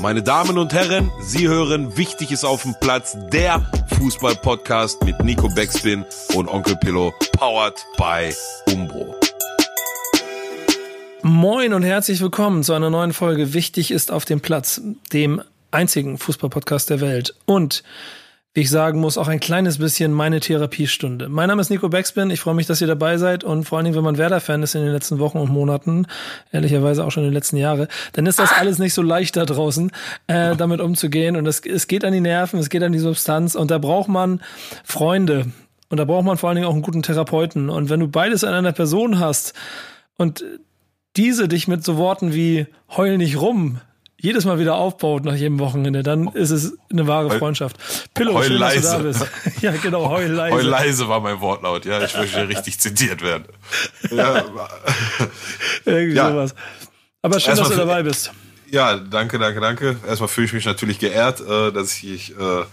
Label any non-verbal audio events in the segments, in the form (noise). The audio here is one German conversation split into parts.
Meine Damen und Herren, Sie hören Wichtig ist auf dem Platz, der Fußball-Podcast mit Nico Beckspin und Onkel Pillow, powered by Umbro. Moin und herzlich willkommen zu einer neuen Folge Wichtig ist auf dem Platz, dem einzigen Fußball-Podcast der Welt. Und ich sagen muss, auch ein kleines bisschen meine Therapiestunde. Mein Name ist Nico Beckspin. Ich freue mich, dass ihr dabei seid. Und vor allen Dingen, wenn man Werder-Fan ist in den letzten Wochen und Monaten, ehrlicherweise auch schon in den letzten Jahren, dann ist das alles nicht so leicht da draußen, äh, damit umzugehen. Und es, es geht an die Nerven, es geht an die Substanz. Und da braucht man Freunde. Und da braucht man vor allen Dingen auch einen guten Therapeuten. Und wenn du beides an einer Person hast und diese dich mit so Worten wie heul nicht rum jedes Mal wieder aufbaut nach jedem Wochenende, dann ist es eine wahre Freundschaft. Pillow, heul schön, leise. dass du da bist. (laughs) ja, genau, heul leise. Heul leise war mein Wortlaut, ja, ich möchte (laughs) richtig zitiert werden. Ja. Irgendwie ja. sowas. Aber schön, Erstmal dass du dabei bist. Ja, danke, danke, danke. Erstmal fühle ich mich natürlich geehrt, äh, dass ich äh,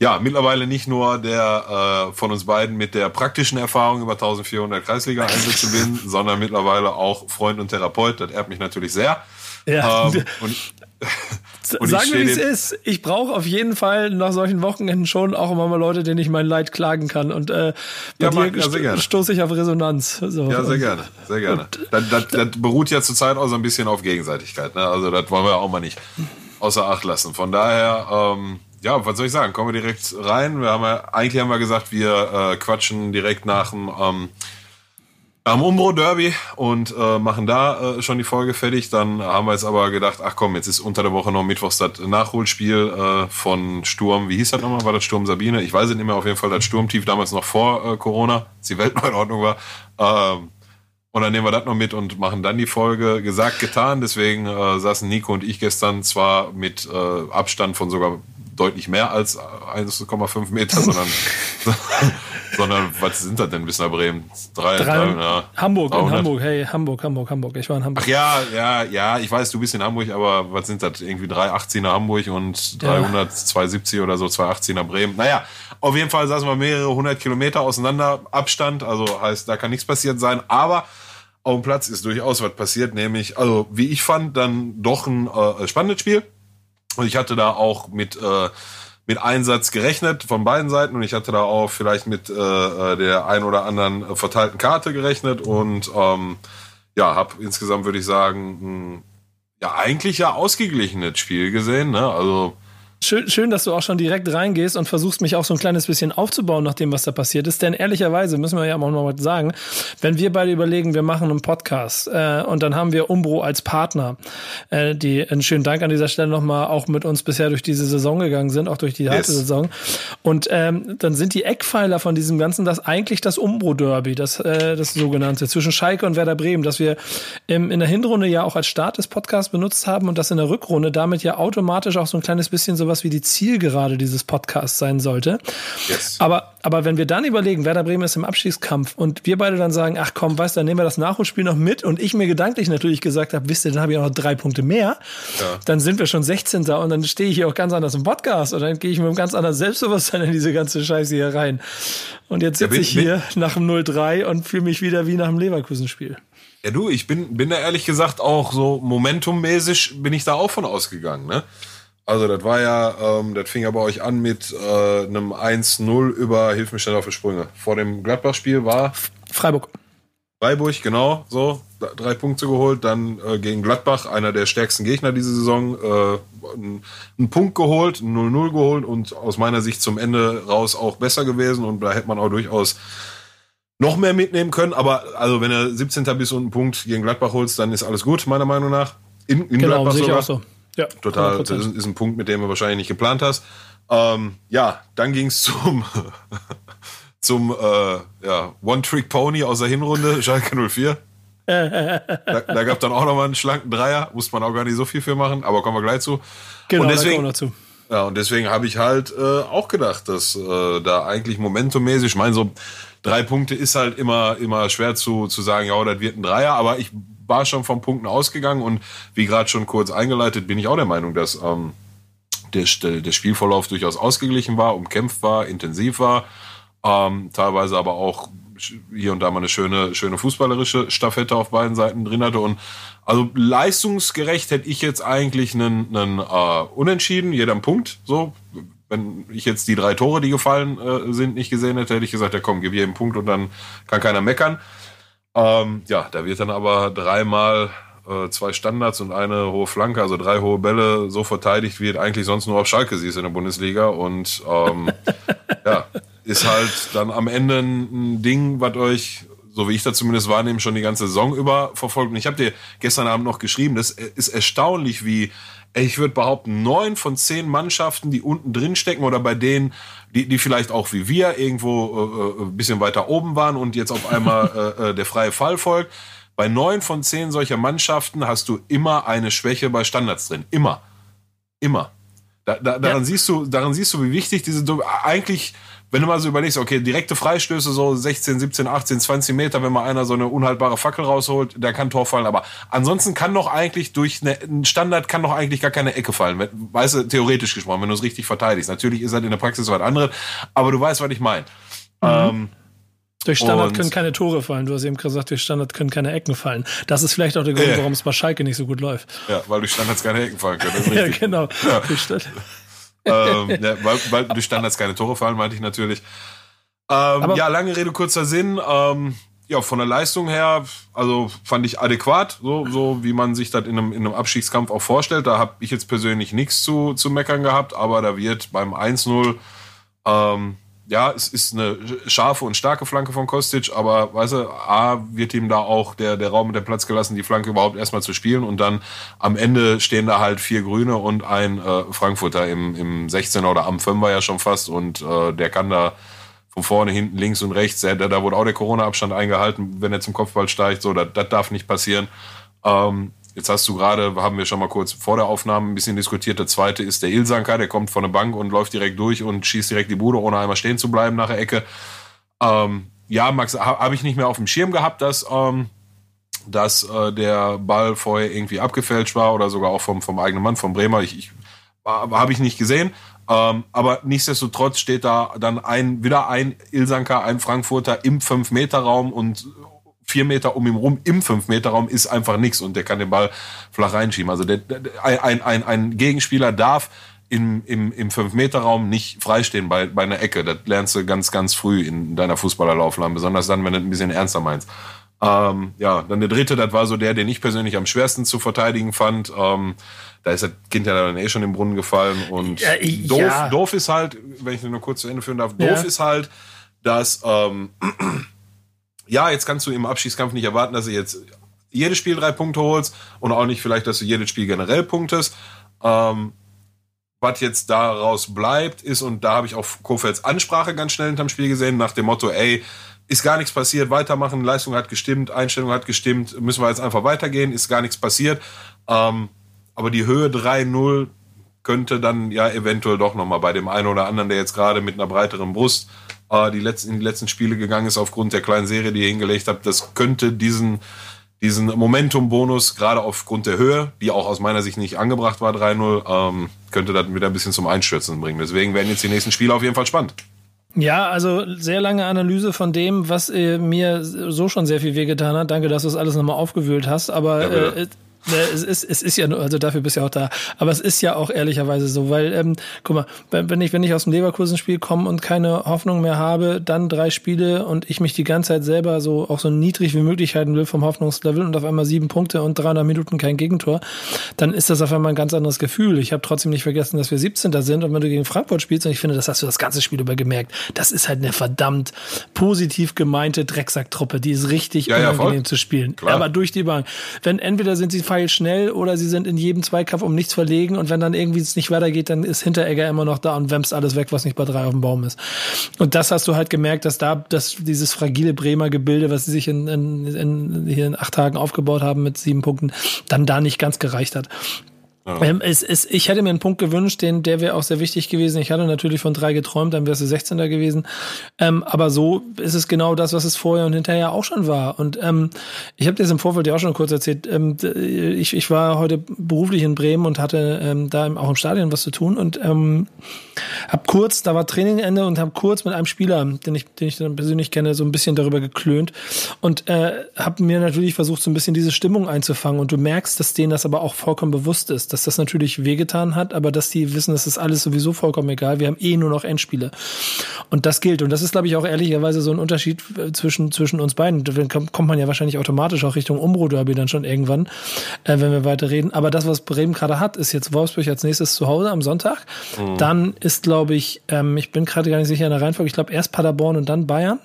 ja mittlerweile nicht nur der äh, von uns beiden mit der praktischen Erfahrung über 1400 Kreisliga-Einsätze bin, (laughs) sondern mittlerweile auch Freund und Therapeut. Das ehrt mich natürlich sehr. Ja. Ähm, und (laughs) Sagen wir, wie es ist. Ich brauche auf jeden Fall nach solchen Wochenenden schon auch immer mal Leute, denen ich mein Leid klagen kann. Und äh, bei ja, dir ja, stoße ich auf Resonanz. So. Ja, sehr gerne. Sehr gerne. Das, das, das, beruht ja zurzeit auch so ein bisschen auf Gegenseitigkeit. Ne? Also das wollen wir auch mal nicht außer Acht lassen. Von daher, ähm, ja, was soll ich sagen? Kommen wir direkt rein. Wir haben ja, eigentlich haben wir gesagt, wir äh, quatschen direkt nach dem ähm, am Umbro Derby und äh, machen da äh, schon die Folge fertig. Dann haben wir jetzt aber gedacht, ach komm, jetzt ist unter der Woche noch Mittwochs das Nachholspiel äh, von Sturm. Wie hieß das nochmal? War das Sturm Sabine? Ich weiß es nicht mehr. Auf jeden Fall das Sturmtief damals noch vor äh, Corona, als die Welt noch in Ordnung war. Ähm, und dann nehmen wir das noch mit und machen dann die Folge. Gesagt, getan. Deswegen äh, saßen Nico und ich gestern zwar mit äh, Abstand von sogar deutlich mehr als 1,5 Meter, sondern (laughs) (laughs) sondern was sind das denn bis nach Bremen? Drei, drei, drei ja, Hamburg, 300. in Hamburg, hey, Hamburg, Hamburg, Hamburg. Ich war in Hamburg. Ach ja, ja, ja, ich weiß, du bist in Hamburg, aber was sind das? Irgendwie 380er Hamburg und 300, ja. 270 oder so, 280er Bremen. Naja, auf jeden Fall saßen wir mehrere hundert Kilometer auseinander, Abstand, also heißt, da kann nichts passiert sein, aber auf dem Platz ist durchaus was passiert, nämlich, also wie ich fand, dann doch ein äh, spannendes Spiel. Und ich hatte da auch mit äh, mit Einsatz gerechnet von beiden Seiten und ich hatte da auch vielleicht mit äh, äh der ein oder anderen verteilten Karte gerechnet und ähm, ja, habe insgesamt würde ich sagen, ein, ja eigentlich ja ausgeglichenes Spiel gesehen. Ne? Also Schön, schön, dass du auch schon direkt reingehst und versuchst, mich auch so ein kleines bisschen aufzubauen nach dem, was da passiert ist. Denn ehrlicherweise müssen wir ja auch noch mal sagen, wenn wir beide überlegen, wir machen einen Podcast äh, und dann haben wir Umbro als Partner, äh, die einen schönen Dank an dieser Stelle nochmal auch mit uns bisher durch diese Saison gegangen sind, auch durch die harte yes. Saison. Und ähm, dann sind die Eckpfeiler von diesem Ganzen das eigentlich das Umbro-Derby, das, äh, das sogenannte, zwischen Schalke und Werder Bremen, das wir im, in der Hinrunde ja auch als Start des Podcasts benutzt haben und das in der Rückrunde damit ja automatisch auch so ein kleines bisschen so sowas wie die Zielgerade dieses Podcasts sein sollte. Yes. Aber, aber wenn wir dann überlegen, Werder Bremen ist im Abstiegskampf und wir beide dann sagen, ach komm, weißt du, dann nehmen wir das Nachholspiel noch mit und ich mir gedanklich natürlich gesagt habe, wisst ihr, dann habe ich auch noch drei Punkte mehr, ja. dann sind wir schon 16. und dann stehe ich hier auch ganz anders im Podcast und dann gehe ich mit einem ganz anderen Selbstbewusstsein in diese ganze Scheiße hier rein. Und jetzt sitze ja, ich hier nach dem 0-3 und fühle mich wieder wie nach dem Leverkusen-Spiel. Ja, du, ich bin, bin da ehrlich gesagt auch so momentummäßig bin ich da auch von ausgegangen, ne? Also das war ja, ähm, das fing ja bei euch an mit äh, einem 1-0 über, hilf mir schnell auf die Sprünge. Vor dem Gladbach-Spiel war Freiburg. Freiburg, genau, so. Drei Punkte geholt, dann äh, gegen Gladbach, einer der stärksten Gegner diese Saison, äh, einen Punkt geholt, 0-0 geholt und aus meiner Sicht zum Ende raus auch besser gewesen und da hätte man auch durchaus noch mehr mitnehmen können. Aber also wenn er 17. bis und einen Punkt gegen Gladbach holst, dann ist alles gut, meiner Meinung nach. In, in genau, Gladbach sogar. Auch so. Ja, total. 100%. Das ist, ein Punkt, mit dem du wahrscheinlich nicht geplant hast. Ähm, ja, dann ging es zum, (laughs) zum äh, ja, One-Trick-Pony aus der Hinrunde, Schalke 04. da, da gab dann auch nochmal einen schlanken Dreier, musste man auch gar nicht so viel für machen, aber kommen wir gleich zu. Genau, und deswegen, da kommen wir dazu. Ja, und deswegen habe ich halt äh, auch gedacht, dass äh, da eigentlich momentummäßig, ich meine, so drei Punkte ist halt immer, immer schwer zu, zu sagen, ja, das wird ein Dreier, aber ich war schon von Punkten ausgegangen und wie gerade schon kurz eingeleitet, bin ich auch der Meinung, dass ähm, der, der Spielverlauf durchaus ausgeglichen war, umkämpft war, intensiv war, ähm, teilweise aber auch hier und da mal eine schöne, schöne fußballerische Staffette auf beiden Seiten drin hatte. Und also leistungsgerecht hätte ich jetzt eigentlich einen, einen äh, Unentschieden, jeder einen Punkt. So, wenn ich jetzt die drei Tore, die gefallen äh, sind, nicht gesehen hätte, hätte ich gesagt, ja komm, gib jedem Punkt und dann kann keiner meckern. Ähm, ja, da wird dann aber dreimal äh, zwei Standards und eine hohe Flanke, also drei hohe Bälle so verteidigt, wie es eigentlich sonst nur auf Schalke siehst in der Bundesliga. Und ähm, (laughs) ja, ist halt dann am Ende ein Ding, was euch, so wie ich das zumindest wahrnehme, schon die ganze Saison über verfolgt. Und ich habe dir gestern Abend noch geschrieben, das ist erstaunlich, wie ich würde behaupten, neun von zehn Mannschaften, die unten drin stecken oder bei denen, die, die vielleicht auch wie wir irgendwo äh, ein bisschen weiter oben waren und jetzt auf einmal (laughs) äh, der freie Fall folgt, bei neun von zehn solcher Mannschaften hast du immer eine Schwäche bei Standards drin. Immer. Immer. Da, da, daran, ja. siehst du, daran siehst du, wie wichtig diese, eigentlich, wenn du mal so überlegst, okay, direkte Freistöße, so 16, 17, 18, 20 Meter, wenn mal einer so eine unhaltbare Fackel rausholt, der kann Tor fallen. Aber ansonsten kann doch eigentlich durch eine, ein Standard kann doch eigentlich gar keine Ecke fallen. Weißt du, theoretisch gesprochen, wenn du es richtig verteidigst. Natürlich ist halt in der Praxis was anderes, aber du weißt, was ich meine. Mhm. Ähm, durch Standard können keine Tore fallen. Du hast eben gesagt, durch Standard können keine Ecken fallen. Das ist vielleicht auch der Grund, äh. warum es bei Schalke nicht so gut läuft. Ja, weil durch Standards keine Ecken fallen können. (laughs) ja, genau. Ja. Ähm, ja, weil, weil durch Standards keine Tore fallen, meinte ich natürlich. Ähm, ja, lange Rede, kurzer Sinn. Ähm, ja, von der Leistung her, also fand ich adäquat, so, so wie man sich das in einem, in einem Abstiegskampf auch vorstellt. Da habe ich jetzt persönlich nichts zu, zu meckern gehabt, aber da wird beim 1-0 ähm, ja, es ist eine scharfe und starke Flanke von Kostic, aber weißt du, A wird ihm da auch der, der Raum mit dem Platz gelassen, die Flanke überhaupt erstmal zu spielen und dann am Ende stehen da halt vier Grüne und ein äh, Frankfurter im, im 16er oder am 5er ja schon fast und äh, der kann da von vorne, hinten, links und rechts, der, da wurde auch der Corona-Abstand eingehalten, wenn er zum Kopfball steigt, so, das, das darf nicht passieren. Ähm, Jetzt hast du gerade, haben wir schon mal kurz vor der Aufnahme ein bisschen diskutiert. Der zweite ist der Ilsanker, der kommt von der Bank und läuft direkt durch und schießt direkt die Bude, ohne einmal stehen zu bleiben nach der Ecke. Ähm, ja, Max, habe ich nicht mehr auf dem Schirm gehabt, dass, ähm, dass äh, der Ball vorher irgendwie abgefälscht war oder sogar auch vom, vom eigenen Mann, vom Bremer. Ich, ich habe ich nicht gesehen. Ähm, aber nichtsdestotrotz steht da dann ein, wieder ein Ilsanker, ein Frankfurter im 5-Meter-Raum und vier Meter um ihn rum im fünf Meter Raum ist einfach nichts und der kann den Ball flach reinschieben. Also der, der, ein, ein, ein Gegenspieler darf im, im, im fünf Meter Raum nicht freistehen bei, bei einer Ecke. Das lernst du ganz, ganz früh in deiner Fußballerlaufbahn, besonders dann, wenn du ein bisschen ernster meinst. Ähm, ja, dann der dritte, das war so der, den ich persönlich am schwersten zu verteidigen fand. Ähm, da ist das Kind ja dann eh schon im Brunnen gefallen und ja, doof, ja. doof ist halt, wenn ich nur kurz zu Ende führen darf, doof ja. ist halt, dass ähm, ja, jetzt kannst du im Abschießkampf nicht erwarten, dass du jetzt jedes Spiel drei Punkte holst und auch nicht vielleicht, dass du jedes Spiel generell punktest. Ähm, was jetzt daraus bleibt, ist, und da habe ich auch Kofelds Ansprache ganz schnell hinterm Spiel gesehen, nach dem Motto, ey, ist gar nichts passiert, weitermachen, Leistung hat gestimmt, Einstellung hat gestimmt, müssen wir jetzt einfach weitergehen, ist gar nichts passiert. Ähm, aber die Höhe 3-0 könnte dann ja eventuell doch nochmal bei dem einen oder anderen, der jetzt gerade mit einer breiteren Brust äh, die letzten, in die letzten Spiele gegangen ist aufgrund der kleinen Serie, die ihr hingelegt habt. Das könnte diesen, diesen Momentum-Bonus, gerade aufgrund der Höhe, die auch aus meiner Sicht nicht angebracht war, 3-0, ähm, könnte das wieder ein bisschen zum Einstürzen bringen. Deswegen werden jetzt die nächsten Spiele auf jeden Fall spannend. Ja, also sehr lange Analyse von dem, was äh, mir so schon sehr viel wehgetan hat. Danke, dass du das alles nochmal aufgewühlt hast. Aber ja, äh, es ist, es ist ja nur, also dafür bist du ja auch da. Aber es ist ja auch ehrlicherweise so, weil, ähm, guck mal, wenn ich, wenn ich aus dem Leverkusen-Spiel komme und keine Hoffnung mehr habe, dann drei Spiele und ich mich die ganze Zeit selber so auch so niedrig wie möglich halten will vom Hoffnungslevel und auf einmal sieben Punkte und 300 Minuten kein Gegentor, dann ist das auf einmal ein ganz anderes Gefühl. Ich habe trotzdem nicht vergessen, dass wir 17. sind und wenn du gegen Frankfurt spielst, und ich finde, das hast du das ganze Spiel über gemerkt, das ist halt eine verdammt positiv gemeinte Drecksacktruppe, die ist richtig ja, unangenehm ja, zu spielen. Klar. Aber durch die Bank. Wenn entweder sind sie schnell oder sie sind in jedem Zweikampf um nichts verlegen und wenn dann irgendwie es nicht weitergeht, dann ist Hinteregger immer noch da und wämst alles weg, was nicht bei drei auf dem Baum ist. Und das hast du halt gemerkt, dass da dass dieses fragile Bremer Gebilde, was sie sich in, in, in, hier in acht Tagen aufgebaut haben mit sieben Punkten, dann da nicht ganz gereicht hat. Ja. Ähm, es, es, ich hätte mir einen Punkt gewünscht, den, der wäre auch sehr wichtig gewesen. Ich hatte natürlich von drei geträumt, dann wärst du 16. gewesen. Ähm, aber so ist es genau das, was es vorher und hinterher auch schon war. Und ähm, ich habe dir das im Vorfeld ja auch schon kurz erzählt. Ähm, ich, ich war heute beruflich in Bremen und hatte ähm, da auch im Stadion was zu tun und ähm, habe kurz, da war Trainingende und habe kurz mit einem Spieler, den ich, den ich dann persönlich kenne, so ein bisschen darüber geklönt und äh, habe mir natürlich versucht, so ein bisschen diese Stimmung einzufangen. Und du merkst, dass denen das aber auch vollkommen bewusst ist, dass das natürlich wehgetan hat, aber dass die wissen, das ist alles sowieso vollkommen egal. Wir haben eh nur noch Endspiele. Und das gilt. Und das ist, glaube ich, auch ehrlicherweise so ein Unterschied äh, zwischen, zwischen uns beiden. Dann kommt man ja wahrscheinlich automatisch auch Richtung Umbro-Derby dann schon irgendwann, äh, wenn wir weiter reden. Aber das, was Bremen gerade hat, ist jetzt Wolfsburg als nächstes zu Hause am Sonntag. Mhm. Dann ist, glaube ich, ähm, ich bin gerade gar nicht sicher in der Reihenfolge, ich glaube erst Paderborn und dann Bayern.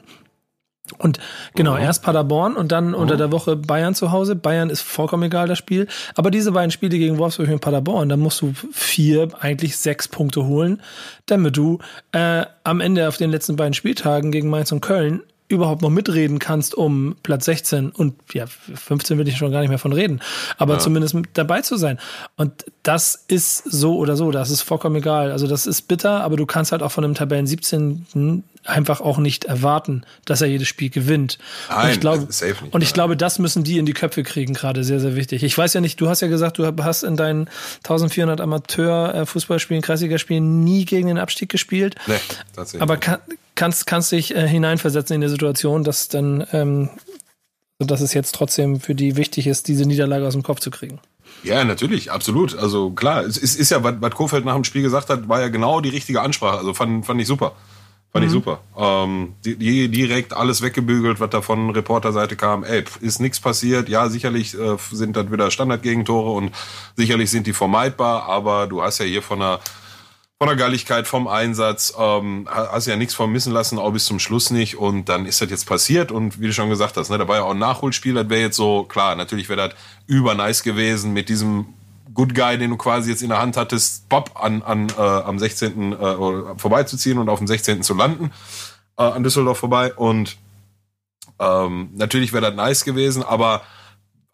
Und genau, mhm. erst Paderborn und dann mhm. unter der Woche Bayern zu Hause. Bayern ist vollkommen egal, das Spiel. Aber diese beiden Spiele gegen Wolfsburg und Paderborn, da musst du vier, eigentlich sechs Punkte holen, damit du äh, am Ende auf den letzten beiden Spieltagen gegen Mainz und Köln überhaupt noch mitreden kannst um Platz 16 und ja, 15 will ich schon gar nicht mehr von reden, aber ja. zumindest dabei zu sein. Und das ist so oder so, das ist vollkommen egal. Also das ist bitter, aber du kannst halt auch von einem Tabellen 17 einfach auch nicht erwarten, dass er jedes Spiel gewinnt. Nein, und ich glaube, nicht, und ich glaube, das müssen die in die Köpfe kriegen gerade sehr, sehr wichtig. Ich weiß ja nicht, du hast ja gesagt, du hast in deinen 1400 Amateur-Fußballspielen, Kreisligaspielen nie gegen den Abstieg gespielt. Nee, tatsächlich. Aber kann, kannst, kannst dich äh, hineinversetzen in die Situation, dass dann, ähm, dass es jetzt trotzdem für die wichtig ist, diese Niederlage aus dem Kopf zu kriegen. Ja, natürlich, absolut. Also klar, es ist, ist ja, was Kofeld nach dem Spiel gesagt hat, war ja genau die richtige Ansprache. Also fand, fand ich super. Fand mhm. ich super. Ähm, die, direkt alles weggebügelt, was da von Reporterseite kam. Ey, ist nichts passiert. Ja, sicherlich äh, sind das wieder Standardgegentore und sicherlich sind die vermeidbar, aber du hast ja hier von einer von der Galligkeit, vom Einsatz, ähm, hast ja nichts vermissen lassen, auch bis zum Schluss nicht. Und dann ist das jetzt passiert. Und wie du schon gesagt hast, ne, da war ja auch ein Nachholspiel. Das wäre jetzt so, klar, natürlich wäre das über nice gewesen mit diesem Good Guy, den du quasi jetzt in der Hand hattest, Bob an, an äh, am 16. Äh, vorbeizuziehen und auf dem 16. zu landen, äh, an Düsseldorf vorbei. Und ähm, natürlich wäre das nice gewesen, aber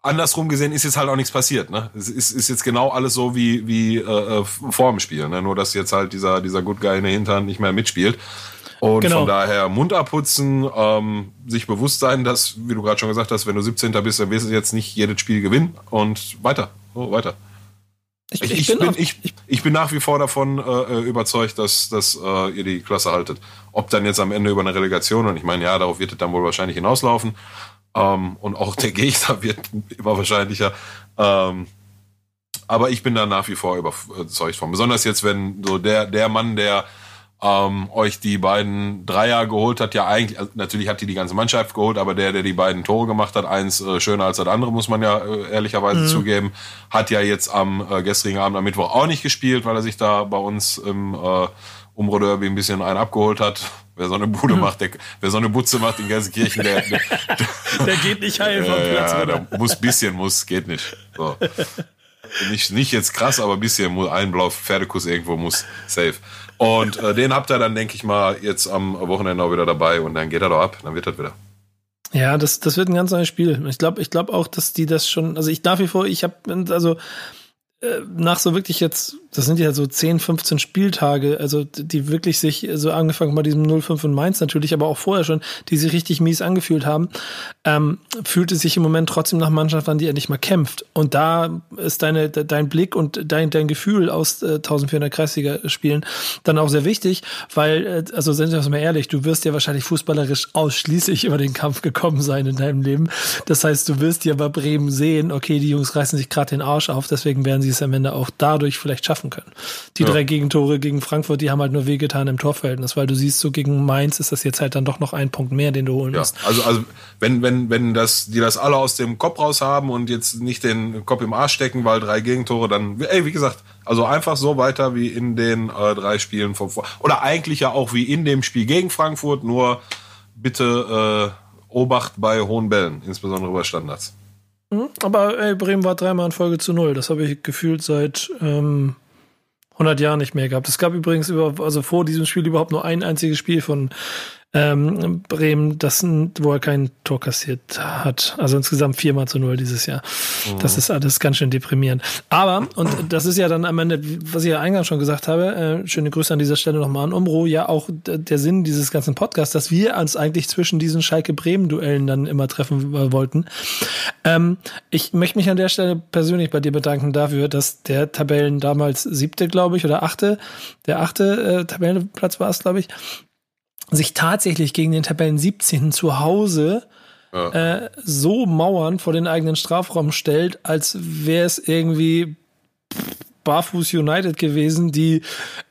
andersrum gesehen ist jetzt halt auch nichts passiert. Ne? Es ist, ist jetzt genau alles so wie, wie äh, äh, vor dem Spiel. Ne? Nur, dass jetzt halt dieser, dieser Good Guy in der Hinterhand nicht mehr mitspielt. Und genau. von daher Mund abputzen, ähm, sich bewusst sein, dass, wie du gerade schon gesagt hast, wenn du 17. bist, dann wirst du jetzt nicht jedes Spiel gewinnen und weiter, so weiter. Ich, ich, ich, bin, bin ich, ich, bin nach wie vor davon äh, äh, überzeugt, dass, dass äh, ihr die Klasse haltet. Ob dann jetzt am Ende über eine Relegation, und ich meine, ja, darauf wird es dann wohl wahrscheinlich hinauslaufen, ähm, und auch der Gegner wird immer wahrscheinlicher. Ähm, aber ich bin da nach wie vor überzeugt von. Besonders jetzt, wenn so der, der Mann, der ähm, euch die beiden Dreier geholt hat, ja eigentlich, also natürlich hat die die ganze Mannschaft geholt, aber der, der die beiden Tore gemacht hat, eins äh, schöner als das andere, muss man ja äh, ehrlicherweise mhm. zugeben, hat ja jetzt am äh, gestrigen Abend am Mittwoch auch nicht gespielt, weil er sich da bei uns im äh, Umro Derby ein bisschen einen abgeholt hat. Wer so eine Bude macht, der, wer so eine Butze macht in Gelsenkirchen, der, der, (laughs) der geht nicht heil vom Platz. Ja, der muss bisschen, muss, geht nicht. So. Nicht, nicht jetzt krass, aber ein bisschen, ein blau Pferdekuss irgendwo muss, safe. Und äh, den habt ihr dann, denke ich mal, jetzt am Wochenende auch wieder dabei und dann geht er doch ab, dann wird das wieder. Ja, das, das wird ein ganz neues Spiel. Ich glaube ich glaub auch, dass die das schon, also ich nach wie vor, ich habe, also äh, nach so wirklich jetzt das sind ja so 10, 15 Spieltage, also die wirklich sich so angefangen bei diesem 0-5 in Mainz natürlich, aber auch vorher schon, die sich richtig mies angefühlt haben, ähm, fühlt es sich im Moment trotzdem nach Mannschaft an, die endlich mal kämpft. Und da ist deine, dein Blick und dein, dein Gefühl aus äh, 1400 Kreisliga-Spielen dann auch sehr wichtig, weil, äh, also sind wir mal ehrlich, du wirst ja wahrscheinlich fußballerisch ausschließlich (laughs) über den Kampf gekommen sein in deinem Leben. Das heißt, du wirst ja bei Bremen sehen, okay, die Jungs reißen sich gerade den Arsch auf, deswegen werden sie es am Ende auch dadurch vielleicht schaffen schaffen können. Die ja. drei Gegentore gegen Frankfurt, die haben halt nur wehgetan im Torverhältnis, weil du siehst, so gegen Mainz ist das jetzt halt dann doch noch ein Punkt mehr, den du holen musst. Ja, also, also wenn, wenn, wenn das, die das alle aus dem Kopf raus haben und jetzt nicht den Kopf im Arsch stecken, weil drei Gegentore, dann, ey, wie gesagt, also einfach so weiter wie in den äh, drei Spielen von vor. Oder eigentlich ja auch wie in dem Spiel gegen Frankfurt, nur bitte äh, Obacht bei hohen Bällen, insbesondere bei Standards. Mhm, aber ey, Bremen war dreimal in Folge zu null. Das habe ich gefühlt seit ähm, 100 Jahren nicht mehr gehabt. Es gab übrigens über, also vor diesem Spiel überhaupt nur ein einziges Spiel von ähm, Bremen, das, wo er kein Tor kassiert hat. Also insgesamt viermal zu null dieses Jahr. Mhm. Das ist alles ganz schön deprimierend. Aber, und das ist ja dann am Ende, was ich ja eingangs schon gesagt habe, äh, schöne Grüße an dieser Stelle nochmal an Umbro, ja auch der Sinn dieses ganzen Podcasts, dass wir uns eigentlich zwischen diesen Schalke-Bremen-Duellen dann immer treffen äh, wollten. Ähm, ich möchte mich an der Stelle persönlich bei dir bedanken dafür, dass der Tabellen damals siebte, glaube ich, oder achte, der achte äh, Tabellenplatz war es, glaube ich, sich tatsächlich gegen den Tabellen 17. zu Hause ja. äh, so Mauern vor den eigenen Strafraum stellt, als wäre es irgendwie Barfuß United gewesen, die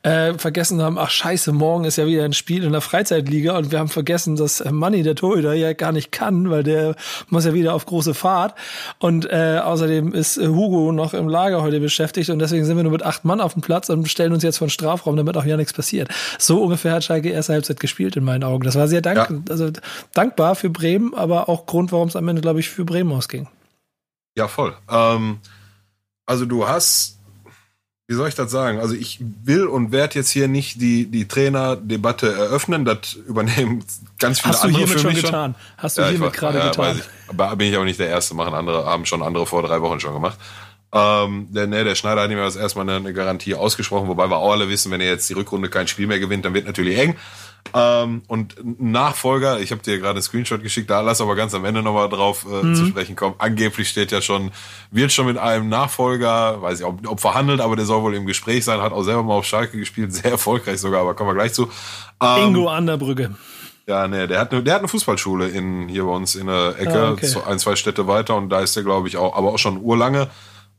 äh, vergessen haben, ach scheiße, morgen ist ja wieder ein Spiel in der Freizeitliga und wir haben vergessen, dass Manny, der Torhüter, ja gar nicht kann, weil der muss ja wieder auf große Fahrt und äh, außerdem ist Hugo noch im Lager heute beschäftigt und deswegen sind wir nur mit acht Mann auf dem Platz und stellen uns jetzt von Strafraum, damit auch ja nichts passiert. So ungefähr hat Schalke erste Halbzeit gespielt in meinen Augen. Das war sehr dank ja. also dankbar für Bremen, aber auch Grund, warum es am Ende, glaube ich, für Bremen ausging. Ja, voll. Ähm, also du hast wie soll ich das sagen? Also ich will und werde jetzt hier nicht die, die Trainerdebatte eröffnen. Das übernehmen ganz viele Hast andere du hiermit schon getan? Hast du ja, hiermit gerade ja, getan? Ich. Aber bin ich auch nicht der Erste. Machen andere, haben schon andere vor drei Wochen schon gemacht. Ähm, der, ne, der Schneider hat ihm das erstmal eine, eine Garantie ausgesprochen, wobei wir auch alle wissen, wenn er jetzt die Rückrunde kein Spiel mehr gewinnt, dann wird natürlich eng. Ähm, und Nachfolger, ich habe dir gerade einen Screenshot geschickt, da lass aber ganz am Ende nochmal drauf äh, mhm. zu sprechen kommen. Angeblich steht ja schon, wird schon mit einem Nachfolger, weiß ich, ob, ob verhandelt, aber der soll wohl im Gespräch sein, hat auch selber mal auf Schalke gespielt, (laughs) sehr erfolgreich sogar, aber kommen wir gleich zu. Ähm, Ingo an der Brücke. Ja, nee, der hat eine, der hat eine Fußballschule in, hier bei uns in der Ecke, ah, okay. ein, zwei Städte weiter und da ist der, glaube ich, auch, aber auch schon urlange.